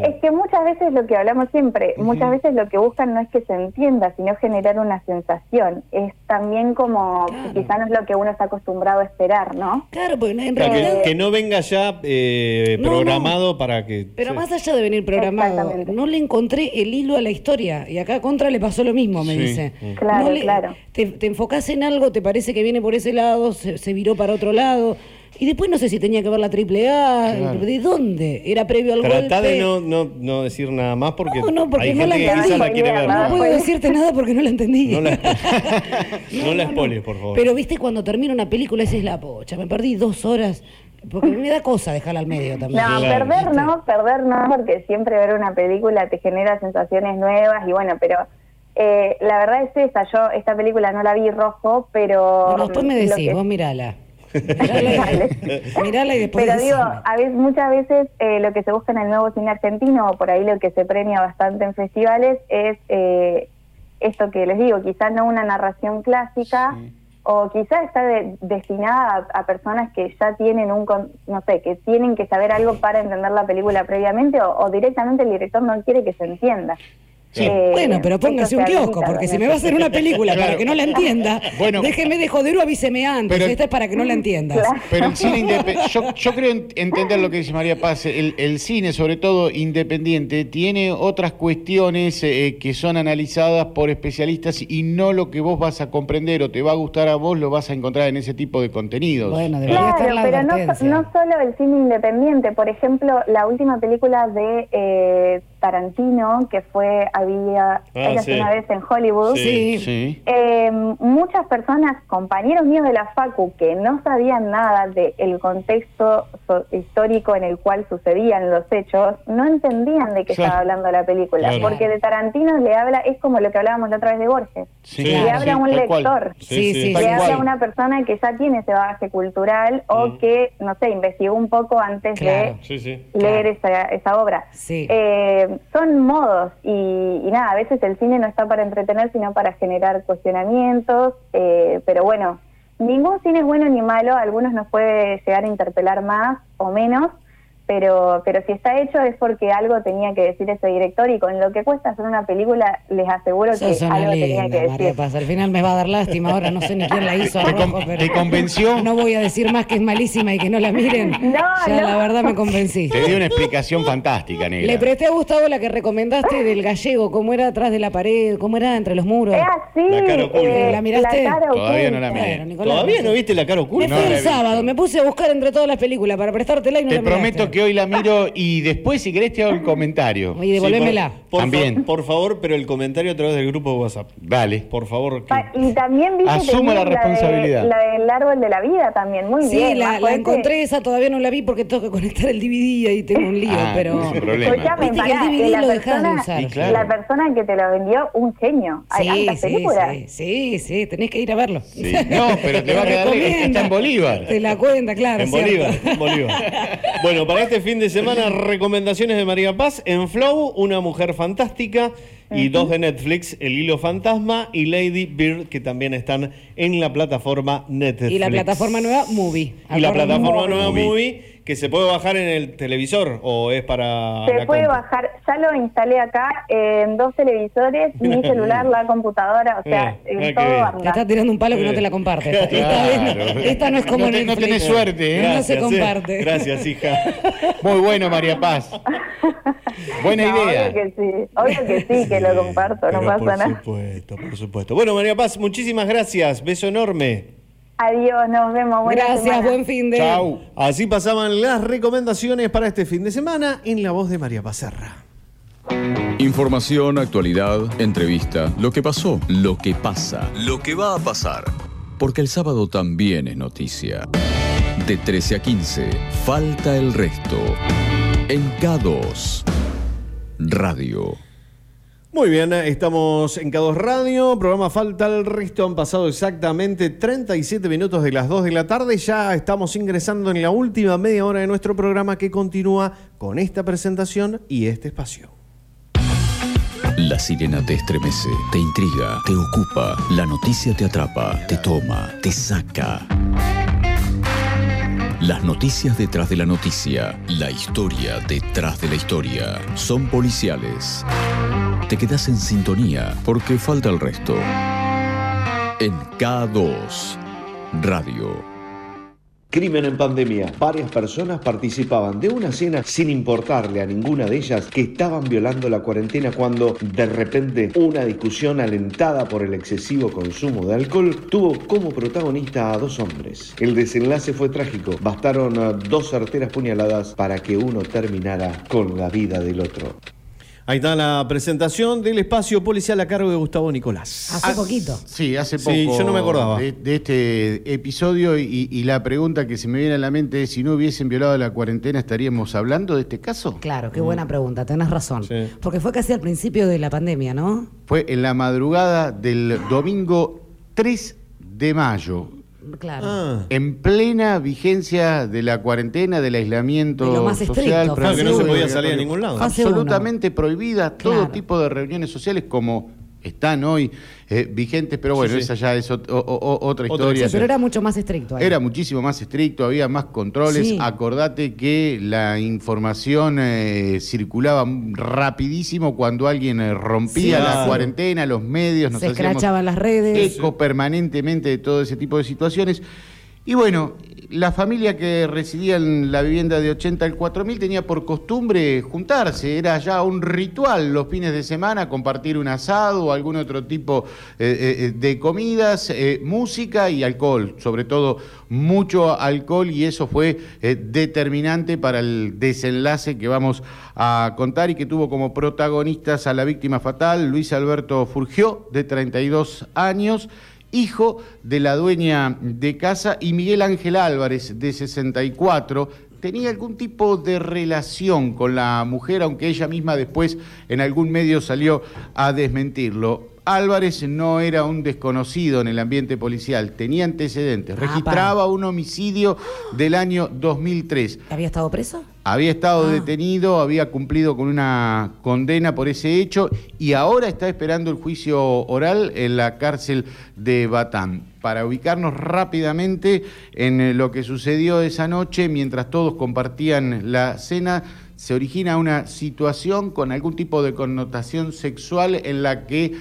Es que muchas veces lo que hablamos siempre, muchas veces lo que buscan no es que se entienda, sino generar una sensación. Es también como, quizá no es lo que uno está acostumbrado a esperar, ¿no? Claro, porque en realidad. que, que no venga ya eh, No, programado para que... Pero sí. más allá de venir programado, no le encontré el hilo a la historia. Y acá a Contra le pasó lo mismo, me Sí. dice. Mm. Claro, No le- claro. Te, te enfocás en algo, te parece que viene por ese lado, se, se viró para otro lado. Y después no sé si tenía que ver la triple A. Claro. ¿De dónde? ¿Era previo al Tratá golpe? de no, no, no decir nada más porque, No, no, porque hay no gente la que entendí. quizás la quiere ver. No puedo decirte nada porque no la entendí. No la, (laughs) (laughs) no la spoiles, por favor. Pero viste, cuando termina una película, esa es la pocha. Me perdí dos horas. Porque me da cosa dejarla al medio también. No, perder no, perder no, porque siempre ver una película te genera sensaciones nuevas y bueno, pero eh, la verdad es esa, yo esta película no la vi rojo, pero... Bueno, después me decís, que- vos mirala. (laughs) Mirala, y- después Pero digo, a veces, muchas veces eh, lo que se busca en el nuevo cine argentino, o por ahí lo que se premia bastante en festivales, es eh, esto que les digo, quizás no una narración clásica, o quizás está de- destinada a, a personas que ya tienen un, con- no sé, que tienen que saber algo para entender la película previamente, o, o directamente el director no quiere que se entienda. Eh, bueno, pero póngase un kiosco, porque si me va a hacer una película para que no la entienda, Bueno. déjeme de joder o avíseme antes. Pero- Esta es para que no la entiendas. Pero el cine independiente, yo, yo creo ent- entender lo que dice María Paz, el, el cine, sobre todo independiente, tiene otras cuestiones eh, que son analizadas por especialistas y no lo que vos vas a comprender o te va a gustar a vos, lo vas a encontrar en ese tipo de contenidos. Bueno, Claro, pero no, so- no solo el cine independiente. Por ejemplo, la última película de eh, Tarantino, que fue Había Ah, sí. una vez en Hollywood. Sí, sí. Eh, muchas personas, compañeros míos de la Facu, que no sabían nada del contexto so- histórico en el cual sucedían los hechos, no entendían de qué Claro. estaba hablando la película, Claro. porque de Tarantino le habla, es como lo que hablábamos la otra vez de Borges, Sí, le claro. habla a Sí, un lector, Sí, sí, le tal habla a cual. una persona que ya tiene ese bagaje cultural o que, no sé, investigó un poco antes de Sí, sí. leer esa, esa obra. Sí. Son modos y, y nada, a veces el cine no está para entretener, sino para generar cuestionamientos, eh, pero bueno, ningún cine es bueno ni malo, algunos nos puede llegar a interpelar más o menos, pero, pero si está hecho es porque algo tenía que decir ese director y con lo que cuesta hacer una película les aseguro que algo tenía linda, que María decir. Paz. Al final me va a dar lástima. Ahora no sé ni quién la hizo. a ¿Te Rojo, con- pero te convenció? No voy a decir más que es malísima y que no la miren. (laughs) No, ya no. la verdad me convencí. Te di una explicación fantástica, negra. Le presté a Gustavo la que recomendaste del gallego, cómo era atrás de la pared, cómo era entre los muros. Es así. La cara oculta. eh, ¿La miraste? cara Todavía no la miré. Nicolás, ¿Todavía no viste la cara Me oculta? Fui la el sábado, me puse a buscar entre todas las películas para prestártela y no Te la miraste. prometo que hoy la miro y después, si querés, te hago el comentario. Y devolvémela. Sí, por, por También. fa- por favor, pero el comentario a través del grupo de WhatsApp. Dale. Por favor. que- Y también viste Asumo que la vi de- responsabilidad. La, del árbol de la vida también, muy Sí, bien. la, Majo, la ese- encontré esa, todavía no la vi porque tengo que conectar el DVD y ahí tengo un lío, Ah, pero... no es un problema. Escuchame, Viste que el pará, DVD que la lo dejás de persona, usar. Sí, claro. la persona que te lo vendió, un genio. Hay Sí, sí, películas. sí, sí, sí, tenés que ir a verlo. Sí. No, pero te va a (laughs) quedar está en Bolívar. Te la cuenta, claro. En. Bolívar, en Bolívar. Bueno, para (laughs) este fin de semana, (laughs) recomendaciones de María Paz. En Flow, Una Mujer Fantástica. Y dos de Netflix, El Hilo Fantasma y Lady Bird, que también están en la plataforma Netflix. Y la plataforma nueva, Movie. Y la plataforma nueva Movie. Que se puede bajar en el televisor o es para. Se la puede compu? bajar, ya lo instalé acá en dos televisores, mi (laughs) celular, la computadora, o sea, Eh, en ah, todo bien. Te anda. estás tirando un palo que no te la comparte. Esta, esta no- esta no es como No te- no tenés suerte, ¿eh? No se Gracias, eh. comparte. Gracias, hija. (laughs) Muy bueno, María Paz. Buena (laughs) No, idea. Obvio que sí, obvio que sí, que lo comparto, no pasa por nada. supuesto, por supuesto. Bueno, María Paz, muchísimas gracias. Beso enorme. Adiós, nos vemos. Buena Gracias, semana. buen fin de... Chau. Así pasaban las recomendaciones para este fin de semana en la voz de María Pazerra. Información, actualidad, entrevista, lo que pasó, lo que pasa, lo que va a pasar. Porque el sábado también es noticia. De 13 a 15, falta el resto. En K2, Radio. Muy bien, eh, estamos en K2 Radio, programa Falta el Resto, han pasado exactamente 37 minutos de las 2 de la tarde, ya estamos ingresando en la última media hora de nuestro programa que continúa con esta presentación y este espacio. La sirena te estremece, te intriga, te ocupa, la noticia te atrapa, te toma, te saca. Las noticias detrás de la noticia, la historia detrás de la historia, son policiales. Te quedas en sintonía porque falta el resto. En K2 Radio. Crimen en pandemia. Varias personas participaban de una cena sin importarle a ninguna de ellas que estaban violando la cuarentena cuando de repente una discusión alentada por el excesivo consumo de alcohol tuvo como protagonista a dos hombres. El desenlace fue trágico. Bastaron eh, dos certeras puñaladas para que uno terminara con la vida del otro. Ahí está la presentación del espacio policial a cargo de Gustavo Nicolás. Hace poquito. Sí, hace poco. Sí, yo no me acordaba. De, de este episodio y, y la pregunta que se me viene a la mente es: si no hubiesen violado la cuarentena, ¿estaríamos hablando de este caso? Claro, qué buena pregunta, tenés razón. Sí. Porque fue casi al principio de la pandemia, ¿no? Fue en la madrugada del domingo 3 de mayo. Claro. Ah, En plena vigencia de la cuarentena, del aislamiento De lo más social, estricto, claro que no se podía salir a ningún lado. Absolutamente prohibida todo tipo de reuniones sociales como están hoy eh, vigentes, pero bueno, Sí, sí. esa ya es ot- o- o- otra Otra historia. Sí, pero era mucho más estricto ahí. Era muchísimo más estricto, había más controles. Sí. Acordate que la información eh, circulaba rapidísimo cuando alguien eh, rompía Sí, la claro. cuarentena, los medios, nos Se escrachaban las redes. eco permanentemente de todo ese tipo de situaciones. Y bueno, la familia que residía en la vivienda de 80 al 4000 tenía por costumbre juntarse, era ya un ritual los fines de semana, compartir un asado o algún otro tipo eh, eh, de comidas, eh, música y alcohol, sobre todo mucho alcohol y eso fue eh, determinante para el desenlace que vamos a contar y que tuvo como protagonistas a la víctima fatal, Luis Alberto Furgió, de 32 años, hijo de la dueña de casa, y Miguel Ángel Álvarez, de 64, tenía algún tipo de relación con la mujer, aunque ella misma después en algún medio salió a desmentirlo. Álvarez no era un desconocido en el ambiente policial, tenía antecedentes, Ah, registraba un homicidio del año 2003. ¿Había estado preso? Había estado Ah. detenido, había cumplido con una condena por ese hecho y ahora está esperando el juicio oral en la cárcel de Batán. Para ubicarnos rápidamente en eh, lo que sucedió esa noche, mientras todos compartían la cena, se origina una situación con algún tipo de connotación sexual en la que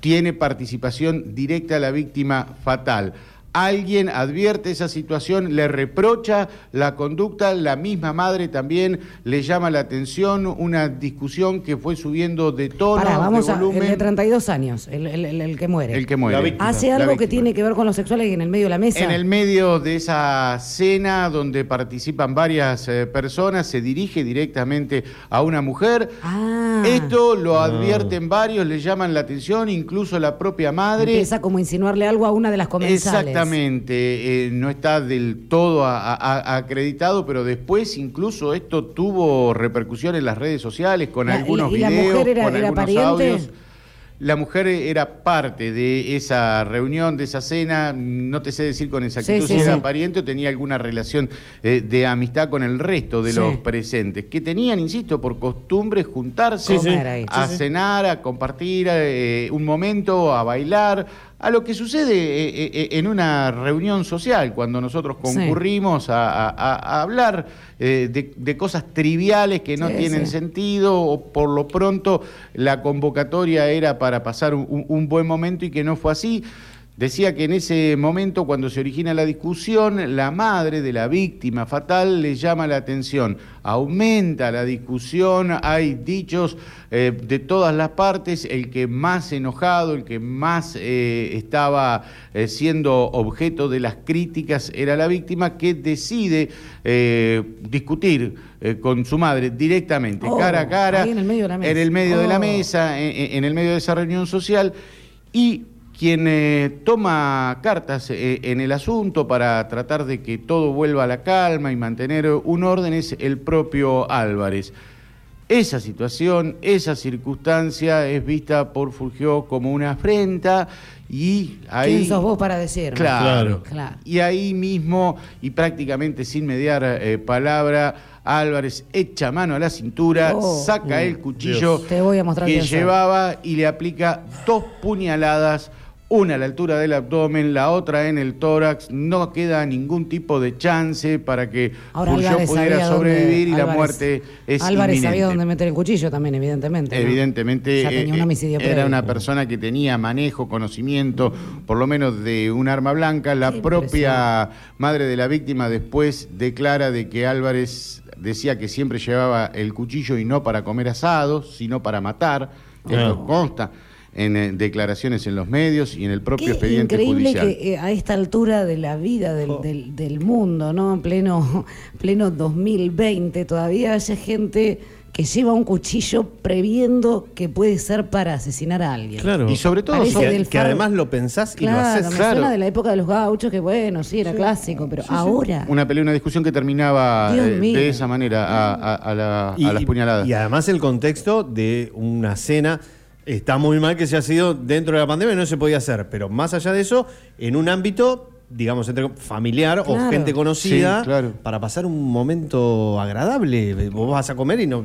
tiene participación directa la víctima fatal. Alguien advierte esa situación, le reprocha la conducta, la misma madre también le llama la atención, una discusión que fue subiendo de tono, Pará, vamos de a. El volumen. de 32 años, el, el- el- el que muere. El que muere. La víctima, Hace la algo que tiene que ver con lo sexual y en el medio de la mesa. En el medio de esa cena donde participan varias eh, personas, se dirige directamente a una mujer. Ah. Esto lo advierten varios, le llaman la atención, incluso la propia madre. Empieza como a insinuarle algo a una de las comensales. Exactamente, eh, no está del todo a- a- acreditado, pero después incluso esto tuvo repercusión en las redes sociales con La- algunos y- y la videos, mujer era- con era algunos pariente. audios. La mujer era parte de esa reunión, de esa cena, no te sé decir con exactitud Sí, si era sí. pariente o tenía alguna relación eh, de amistad con el resto de los presentes, que tenían, insisto, por costumbre juntarse a cenar, a compartir eh, un momento, a bailar, a lo que sucede eh, eh, en una reunión social, cuando nosotros concurrimos a, a- a- a hablar eh, de, de cosas triviales que no Sí, tienen sí. sentido, o por lo pronto la convocatoria era para pasar un buen momento y que no fue así. Decía que en ese momento, cuando se origina la discusión, la madre de la víctima fatal le llama la atención, aumenta la discusión, hay dichos eh, de todas las partes, el que más enojado, el que más eh, estaba eh, siendo objeto de las críticas era la víctima que decide discutir con su madre directamente, Oh, cara a cara, en el medio de la mesa. en el medio de la Oh. mesa, en el medio de esa reunión social, y quien eh, toma cartas eh, en el asunto para tratar de que todo vuelva a la calma y mantener un orden es el propio Álvarez. Esa situación, esa circunstancia es vista por Fulgió como una afrenta y ahí... ¿Quién sos vos para decirme? Claro. Claro. Y ahí mismo, y prácticamente sin mediar eh, palabra, Álvarez echa mano a la cintura, Oh. saca el cuchillo Dios. Te voy a mostrar que llevaba y le aplica dos puñaladas, una a la altura del abdomen, la otra en el tórax. No queda ningún tipo de chance para que Ahora Álvarez pudiera dónde- sobrevivir y la muerte es Álvarez inminente. sabía dónde meter el cuchillo también, evidentemente. ¿no? Evidentemente Ya tenía un eh, homicidio era previo. una persona que tenía manejo, conocimiento, por lo menos de un arma blanca. La Qué propia madre de la víctima después declara de que Álvarez decía que siempre llevaba el cuchillo y no para comer asados, sino para matar. Esto Ah. consta en eh, declaraciones en los medios y en el propio Qué expediente increíble judicial. que eh, a esta altura de la vida del, del- del mundo, ¿no? En pleno, (laughs) pleno 2020, todavía haya gente que lleva un cuchillo previendo que puede ser para asesinar a alguien. Claro. Y sobre todo que además lo pensás y lo Claro, haces. me suena de la época de los gauchos, que bueno, sí, era clásico, pero ahora... Una pelea, una discusión que terminaba eh, de esa manera a, a- a la- Y, a las puñaladas. y además el contexto de una cena está muy mal que se ha sido dentro de la pandemia, no se podía hacer, pero más allá de eso, en un ámbito, digamos, entre familiar o gente conocida, Sí, claro. para pasar un momento agradable. Vos vas a comer y no,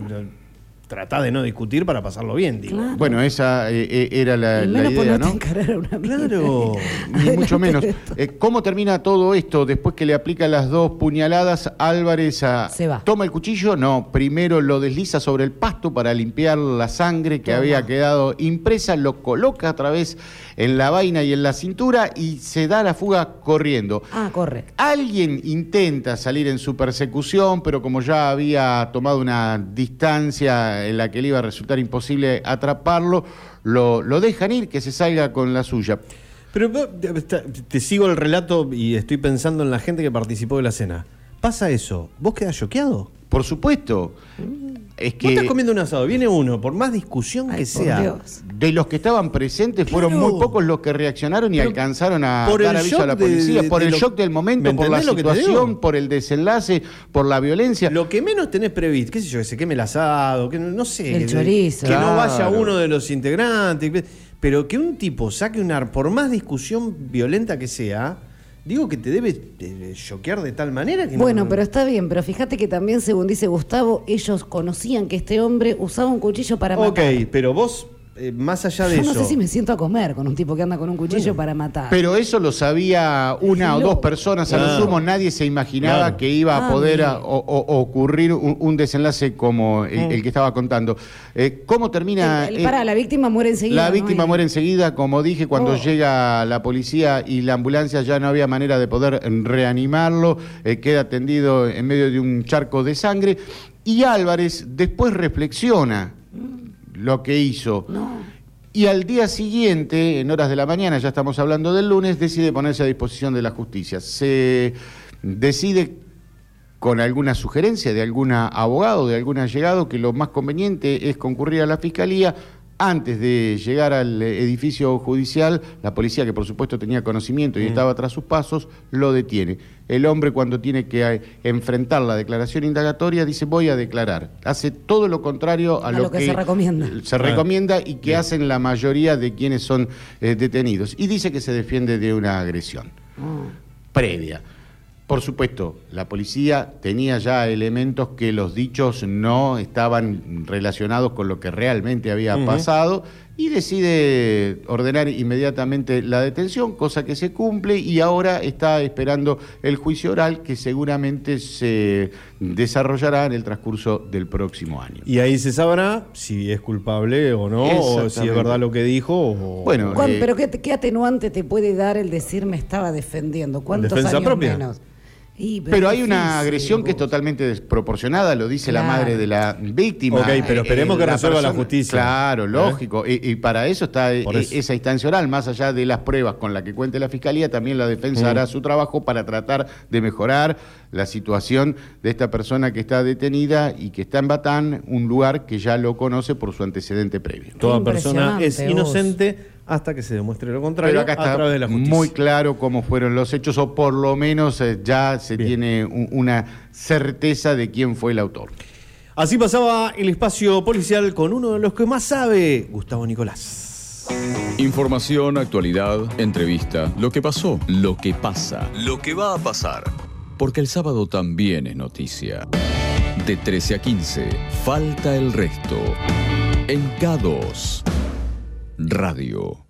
no- tratá de no discutir para pasarlo bien, digo. Claro. Bueno, esa eh, eh, era la, la idea, no a una. Claro. (laughs) Ni mucho menos. Eh, ¿Cómo termina todo esto? Después que le aplica las dos puñaladas, Álvarez Se va. toma el cuchillo. No, primero lo desliza sobre el pasto para limpiar la sangre que Toma. había quedado impresa, lo coloca otra vez en la vaina y en la cintura y se da la fuga corriendo. Ah, corre. Alguien intenta salir en su persecución, pero como ya había tomado una distancia en la que le iba a resultar imposible atraparlo, lo, lo dejan ir, que se salga con la suya. Pero vos, te, sigo el relato y estoy pensando en la gente que participó de la cena. Pasa eso, ¿vos quedás choqueado? Por supuesto. Es Vos estás que comiendo un asado, viene uno, por más discusión Ay, que sea. Dios. de los que estaban presentes fueron muy pocos los que reaccionaron y Pero alcanzaron a por dar el aviso a la de- policía, por de el lo- shock del momento, ¿Me por la que situación, por el desenlace, por la violencia. Lo que menos tenés previsto, qué sé yo, que se queme el asado, que no, no sé. El que, chorizo. Que no vaya uno de los integrantes. pero que un tipo saque un arma, por más discusión violenta que sea, digo que te debe choquear de tal manera que no- Bueno, pero está bien, pero fíjate que también, según dice Gustavo, ellos conocían que este hombre usaba un cuchillo para Ok, matar. pero vos, eh, más allá de Yo eso. no sé si me siento a comer con un tipo que anda con un cuchillo para matar. Pero eso lo sabía una o dos personas, a lo sumo nadie se imaginaba Claro. que iba a Ah, poder a- o- o- ocurrir un, un desenlace como el, el que estaba contando. Eh, ¿Cómo termina? El- el- eh, pará, la víctima muere enseguida. La ¿no? víctima muere enseguida, como dije, cuando Oh. llega la policía y la ambulancia ya no había manera de poder reanimarlo, eh, queda tendido en medio de un charco de sangre y Álvarez después reflexiona lo que hizo. Y al día siguiente, en horas de la mañana, ya estamos hablando del lunes, decide ponerse a disposición de la justicia. Se decide con alguna sugerencia de algún abogado, de algún allegado, que lo más conveniente es concurrir a la fiscalía. Antes de llegar al eh, edificio judicial, la policía, que por supuesto tenía conocimiento y Mm. estaba tras sus pasos, lo detiene. El hombre cuando tiene que eh, enfrentar la declaración indagatoria dice voy a declarar. Hace todo lo contrario a, A lo que se recomienda. se Claro. recomienda y que hacen la mayoría de quienes son eh, detenidos. Y dice que se defiende de una agresión previa. Por supuesto, la policía tenía ya elementos que los dichos no estaban relacionados con lo que realmente había pasado y decide ordenar inmediatamente la detención, cosa que se cumple y ahora está esperando el juicio oral que seguramente se desarrollará en el transcurso del próximo año. Y ahí se sabrá si es culpable o no, o si es verdad lo que dijo. O... Bueno, ¿Cuán- eh, pero qué, qué atenuante te puede dar el decir me estaba defendiendo? ¿Cuántos Defensa años propia. menos? Y, Pero hay una agresión que es totalmente desproporcionada, lo dice la madre de la víctima. Ok, pero esperemos que resuelva la justicia. Claro, ¿Eh? lógico. Y, y para eso está eh, eso. esa instancia oral, más allá de las pruebas con las que cuente la fiscalía, también la defensa Mm. hará su trabajo para tratar de mejorar la situación de esta persona que está detenida y que está en Batán, un lugar que ya lo conoce por su antecedente previo. Toda persona es vos. inocente hasta que se demuestre lo contrario Pero acá a está través de la justicia. muy claro cómo fueron los hechos, o por lo menos eh, ya se Bien. tiene un- una certeza de quién fue el autor. Así pasaba el espacio policial con uno de los que más sabe, Gustavo Nicolás. Información, actualidad, entrevista, lo que pasó, lo que pasa, lo que va a pasar. Porque el sábado también es noticia. De 13 a 15, falta el resto. En K2, Radio.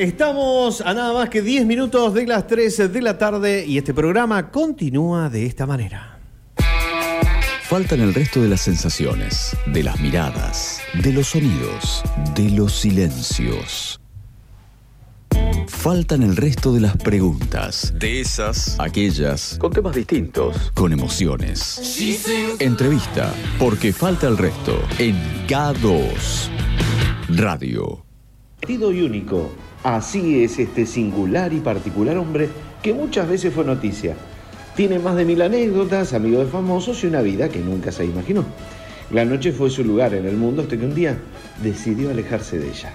Estamos a nada más que 10 minutos de las 3 de la tarde y este programa continúa de esta manera. Faltan el resto de las sensaciones, de las miradas, de los sonidos, de los silencios. Faltan el resto de las preguntas, de esas, aquellas, con temas distintos, con emociones. Entrevista, porque falta el resto, en K2 Radio. Partido y único. Así es este singular y particular hombre que muchas veces fue noticia. Tiene más de mil anécdotas, amigo de famosos y una vida que nunca se imaginó. La noche fue su lugar en el mundo hasta que un día decidió alejarse de ella.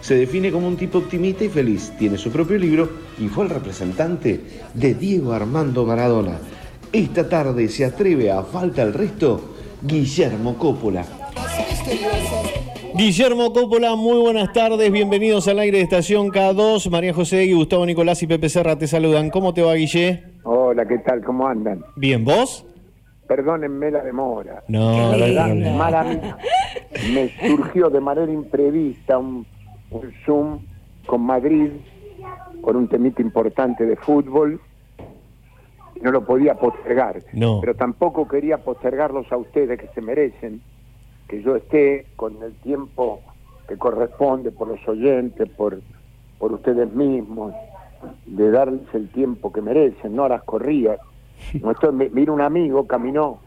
Se define como un tipo optimista y feliz, tiene su propio libro y fue el representante de Diego Armando Maradona. Esta tarde se atreve a falta el resto Guillermo Coppola. Guillermo Coppola, muy buenas tardes, bienvenidos al aire de Estación K2. María José y Gustavo Nicolás y Pepe Serra te saludan. ¿Cómo te va, Guille? Hola, ¿qué tal? ¿Cómo andan? Bien, ¿vos? Perdónenme la demora. No, La verdad, mala mía. Me surgió de manera imprevista un, un Zoom con Madrid, con un temita importante de fútbol. No lo podía postergar. No. Pero tampoco quería postergarlos a ustedes que se merecen, que yo esté con el tiempo que corresponde por los oyentes, por, por ustedes mismos, de darles el tiempo que merecen, no a las corridas. Mira un amigo, caminó,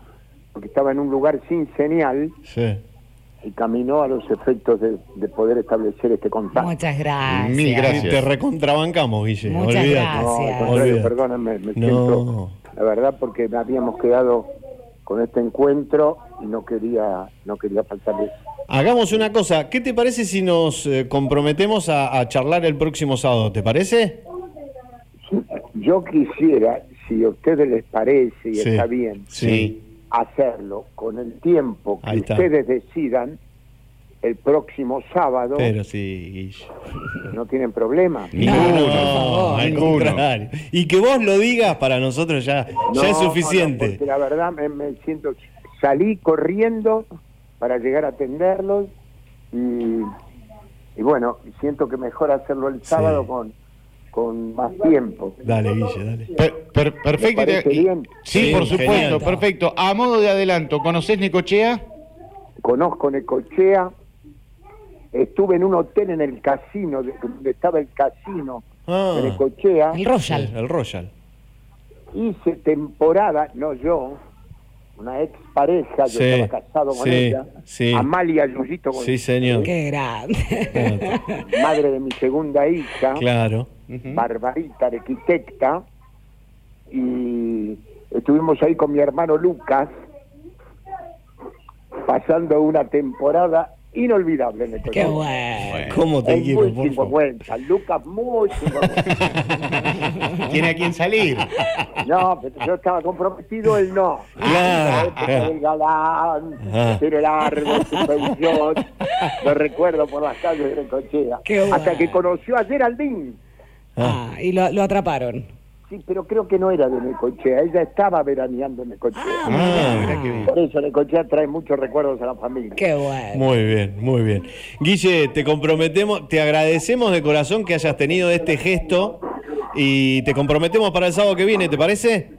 porque estaba en un lugar sin señal, Sí. y caminó a los efectos de, de poder establecer este contacto. Muchas gracias. Mil gracias. Te recontrabancamos, Guille. Muchas olvídate. gracias. No, Olvídate. me No. siento, la verdad, porque habíamos quedado con este encuentro y no quería, no quería faltarles. Hagamos una cosa, ¿qué te parece si nos eh, comprometemos a, a charlar el próximo sábado? ¿Te parece? Yo quisiera, si a ustedes les parece y Sí, está bien, sí. hacerlo con el tiempo que ustedes decidan el próximo sábado. Pero sí. No tienen problema. (laughs) No, al contrario. Y que vos lo digas para nosotros ya, ya es No, suficiente. no, porque la verdad me, me siento. Salí corriendo para llegar a atenderlos y, y bueno, siento que mejor hacerlo el sábado con, con más tiempo. Dale, Guille, dale. Perfecto. Sí, Sí, por supuesto, genial. perfecto. A modo de adelanto, ¿conocés Necochea? Conozco Necochea, estuve en un hotel en el casino, de- donde estaba el casino Ah. de Necochea. El Royal. El Royal. Hice temporada, no yo, una ex pareja, yo Sí, estaba casado con sí, ella, sí. Amalia Yuyito Sí, señor. Qué grande. (laughs) madre de mi segunda hija, Claro. Barbarita, arquitecta, y estuvimos ahí con mi hermano Lucas, pasando una temporada inolvidable en el Qué bueno. ¿Cómo te Es quiero, muy por sinvergüenza, Lucas muy sinvergüenza. Tiene a quien salir. No, pero yo estaba comprometido, él no. Claro, del galán, Ah. pero el árbol, su pensión. Lo recuerdo por las calles de Necochea. Qué bueno. Hasta que conoció a Geraldine. Ah, y lo, lo atraparon. Sí, pero creo que no era de Necochea. Ella estaba veraneando en Necochea. Ah, qué bien. Por eso Necochea trae muchos recuerdos a la familia. Qué bueno. Muy bien, muy bien. Guille, te comprometemos, te agradecemos de corazón que hayas tenido este gesto y te comprometemos para el sábado que viene, ¿te parece?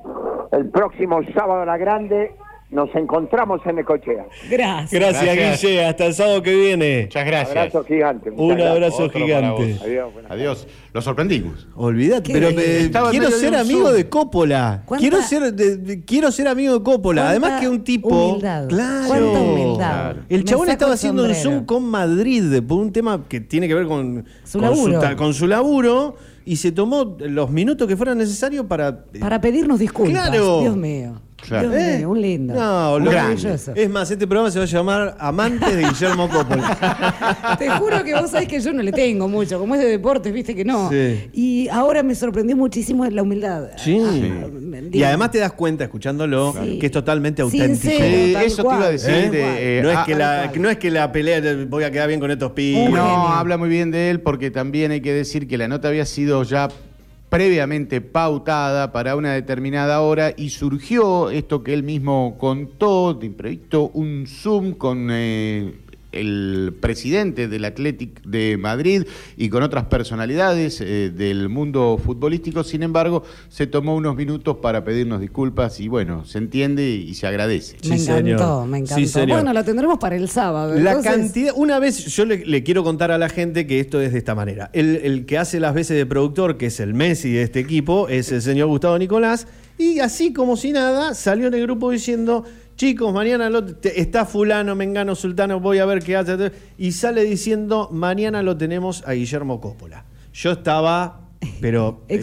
El próximo sábado a la grande nos encontramos en Necochea. Gracias. Gracias, Gracias. Guille, hasta el sábado que viene. Muchas gracias. Abrazo gigante. muchas Un gracias. abrazo Otro gigante. Adiós, buenas Adiós. Lo sorprendimos. Olvídate, pero quiero ser un amigo de Coppola. ¿Cuánta- Quiero ser de- de- quiero ser amigo de Coppola. Además que un tipo humildad. Claro. Cuánta humildad. Claro. El chabón estaba haciendo un. Zoom con Madrid por un tema que tiene que ver con Su con laburo. ta- con su laburo y se tomó los minutos que fueran necesarios para eh, Para pedirnos disculpas. Claro. Dios mío. Dios mío, un lindo. No, Un lo- maravilloso. Es más, este programa se va a llamar Amantes de Guillermo Coppola. (laughs) Te juro que vos sabés que yo no le tengo mucho, como es de deportes, viste que no. Sí. Y ahora me sorprendió muchísimo la humildad. Sí. Y además te das cuenta, escuchándolo, Sí. que es totalmente auténtico. Sincero, eso te iba a decir ¿Eh? de, eh, no, es ah, que la, no es que la pelea voy a quedar bien con estos pibes. No, habla muy bien de él porque también hay que decir que la nota había sido ya previamente pautada para una determinada hora y surgió esto que él mismo contó, de imprevisto, un Zoom con eh, el presidente del Athletic de Madrid y con otras personalidades eh, del mundo futbolístico. Sin embargo, se tomó unos minutos para pedirnos disculpas y bueno, se entiende y se agradece. Me encantó, me encantó. Sí, señor. bueno, lo tendremos para el sábado. La entonces- cantidad, una vez yo le, le quiero contar a la gente que esto es de esta manera. El, el que hace las veces de productor, que es el Messi de este equipo, es el señor Gustavo Nicolás, y así como si nada, salió en el grupo diciendo, chicos, mañana lo- te- está fulano, mengano, sultano, voy a ver qué hace, y sale diciendo, mañana lo tenemos a Guillermo Coppola. Yo estaba, pero... (laughs) eh,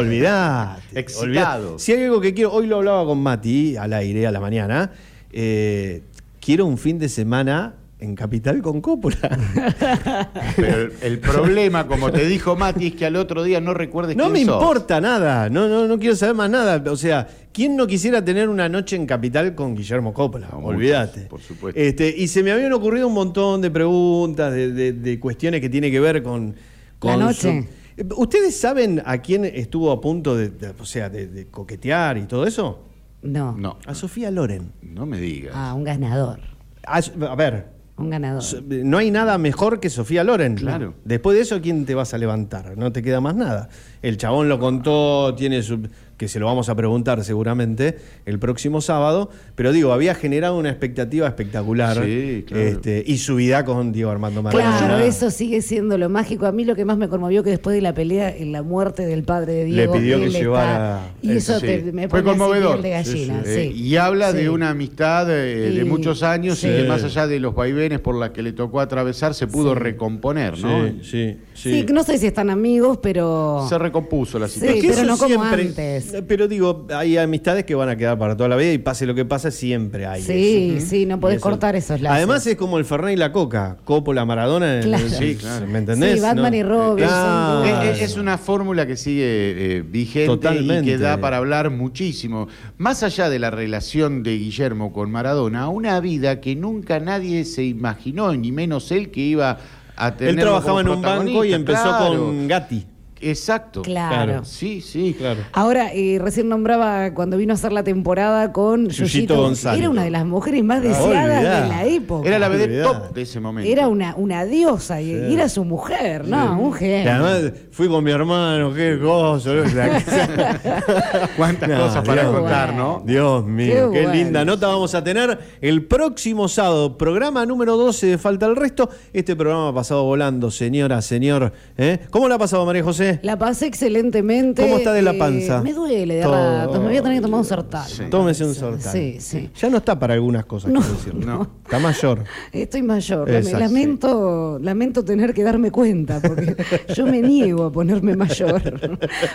olvidate, Excitado. olvidate. Si hay algo que quiero, hoy lo hablaba con Mati al aire a la mañana, eh, quiero un fin de semana en Capital con Coppola. (laughs) Pero el, el problema, como te dijo Mati, es que al otro día no recuerdes No quién me sos. importa nada, no, no, no quiero saber más nada. O sea, ¿quién no quisiera tener una noche en Capital con Guillermo Coppola? Olvídate. Por supuesto. Este, y se me habían ocurrido un montón de preguntas, de, de- de cuestiones que tiene que ver con. con noche. su- ¿Ustedes saben a quién estuvo a punto de, de- o sea, de, de coquetear y todo eso? No. No, A Sofía Loren. no me digas. Ah, un ganador. A, a ver, Un ganador. No hay nada mejor que Sofía Loren. Claro. Después de eso, ¿quién te vas a levantar? No te queda más nada. El chabón lo contó, tiene su. Que se lo vamos a preguntar seguramente el próximo sábado. Pero digo, había generado una expectativa espectacular. Sí, claro. este, y su vida con Diego Armando Maradona. Claro, eso sigue siendo lo mágico. A mí lo que más me conmovió que después de la pelea, en la muerte del padre de Diego, pidió que está- llevara- Y eso Sí. te- me Fue conmovedor. de gallina. Sí, sí. sí. Eh, y habla Sí. de una amistad eh, de muchos años Sí. y que más allá de los vaivenes por las que le tocó atravesar, se pudo recomponer, ¿no? Sí, sí, sí. Sí, que no sé si están amigos, pero. Se recompuso la Sí, situación. Es que pero eso no como siempre- antes. Pero digo, hay amistades que van a quedar para toda la vida y pase lo que pase, siempre hay. Sí, eso. sí, no podés eso- cortar esos lazos. Además es como el Fernet y la Coca, Coppola, Maradona. eh, Claro. Sí, claro. ¿Me entendés? Sí, Batman ¿No? y Robin, Claro. son Es, es una fórmula que sigue eh, vigente Totalmente. y que da para hablar muchísimo. Más allá de la relación de Guillermo con Maradona, una vida que nunca nadie se imaginó, ni menos él que iba a tener. Él trabajaba en un banco y empezó con Gatti. Exacto. Claro. Sí, sí. Claro. Ahora, eh, recién nombraba cuando vino a hacer la temporada con Yuyito. González. Era una de las mujeres más deseadas olvidá. de la época. Era la vedette top de ese momento. Era una, una diosa y, y era su mujer, ¿no? Un Y genio. además fui con mi hermano, qué cosa. (laughs) Cuántas No, cosas para Dios contar, bueno. ¿no? Dios mío, Qué qué, bueno. linda nota vamos a tener el próximo sábado, programa número 12 de Falta el Resto. Este programa ha pasado volando, señora, señor. ¿eh? ¿Cómo la ha pasado, María José? La pasé excelentemente. ¿Cómo está de la eh, panza? me duele de Todo. ratos. Me voy a tener que tomar un sortal. Tómese un sortal. Sí, sí. Ya no está para algunas cosas, No, quiero decirle. no. Está mayor. Estoy mayor. Exacto. lamento, lamento tener que darme cuenta, porque (laughs) yo me niego a ponerme mayor.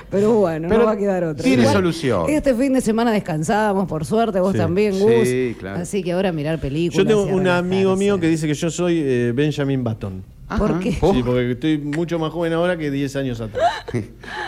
Pero bueno, Pero no va a quedar otra. tiene solución. Este fin de semana descansábamos, por suerte, vos Sí. también, Sí, Gus. claro. Así que ahora mirar películas. Yo tengo un amigo mío que dice que yo soy eh, Benjamin Button. ¿Por qué? Sí, (laughs) porque estoy mucho más joven ahora que 10 años atrás.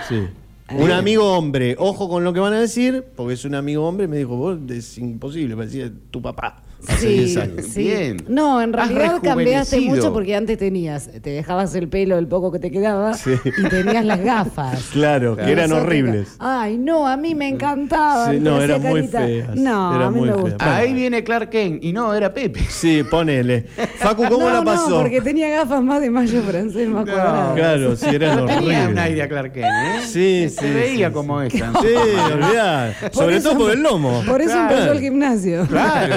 Sí. Un amigo hombre, ojo con lo que van a decir, porque es un amigo hombre, me dijo, vos es imposible, parecía tu papá Sí, 10 años. sí. Bien. No, en realidad cambiaste mucho porque antes tenías, te dejabas el pelo el poco que te quedaba Sí. y tenías las gafas. (laughs) Claro, que eran horribles. Ay, no, a mí me encantaba. Sí, no, eran muy feas. No, a mí muy me gustaba. Ahí viene Clark Kent y no, era Pepe. Sí, ponele. Facu, ¿cómo no, la pasó? No, porque tenía gafas más de mayo francés, más cuadradas. Claro, sí, eran No tenía un horribles. aire a Clark Kent, ¿eh? Sí, Se sí, veía sí, como esta. Sí, olvidá. Sobre eso- todo por el lomo. Por eso Claro. empezó el gimnasio. Claro.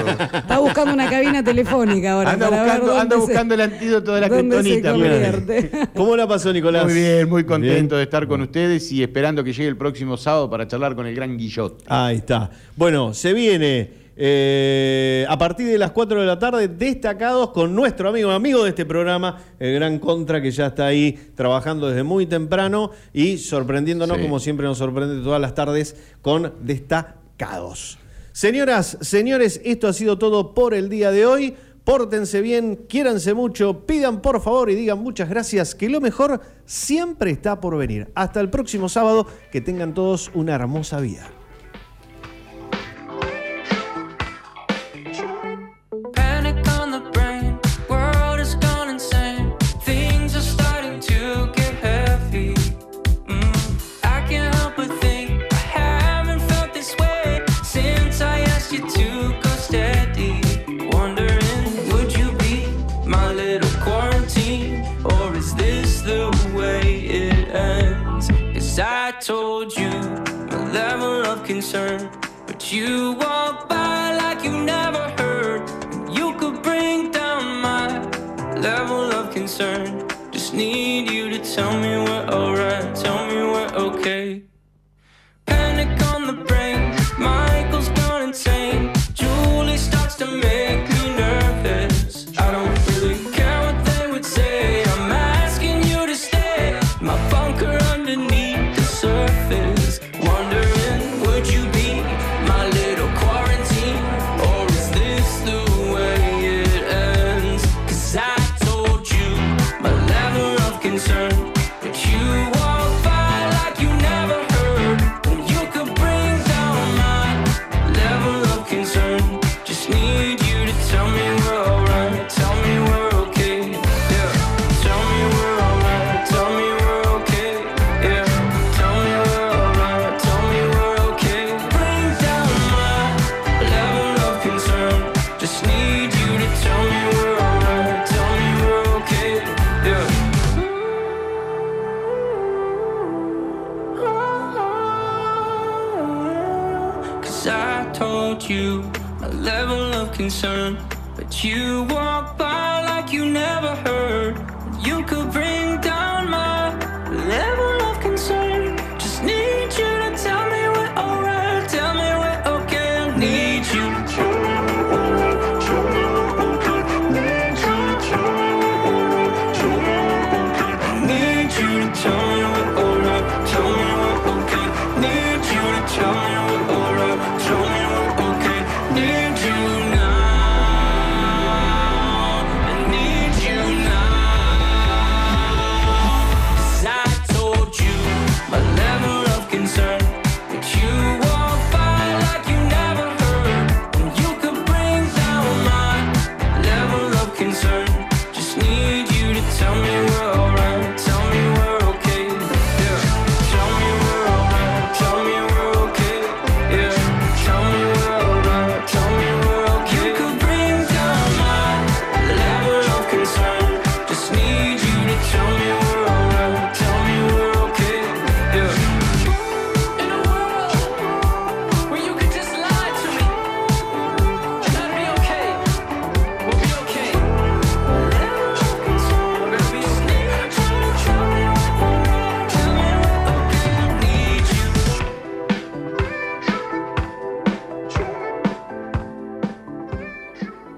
Está buscando una cabina telefónica ahora. Anda para ver buscando, anda dónde se- buscando el antídoto de la criptonita. ¿Cómo la pasó, Nicolás? Muy bien, muy contento Bien. de estar con ustedes y esperando que llegue el próximo sábado para charlar con el gran Guillot. Ahí está. Bueno, se viene eh, a partir de las 4 de la tarde destacados con nuestro amigo, amigo de este programa, el gran Contra, que ya está ahí trabajando desde muy temprano y sorprendiéndonos, Sí. como siempre nos sorprende todas las tardes, con destacados. Señoras, señores, esto ha sido todo por el día de hoy. Pórtense bien, quiéranse mucho, pidan por favor y digan muchas gracias, que lo mejor siempre está por venir. Hasta el próximo sábado, que tengan todos una hermosa vida. told you my level of concern, but you walk by like you never heard. You could bring down my level of concern.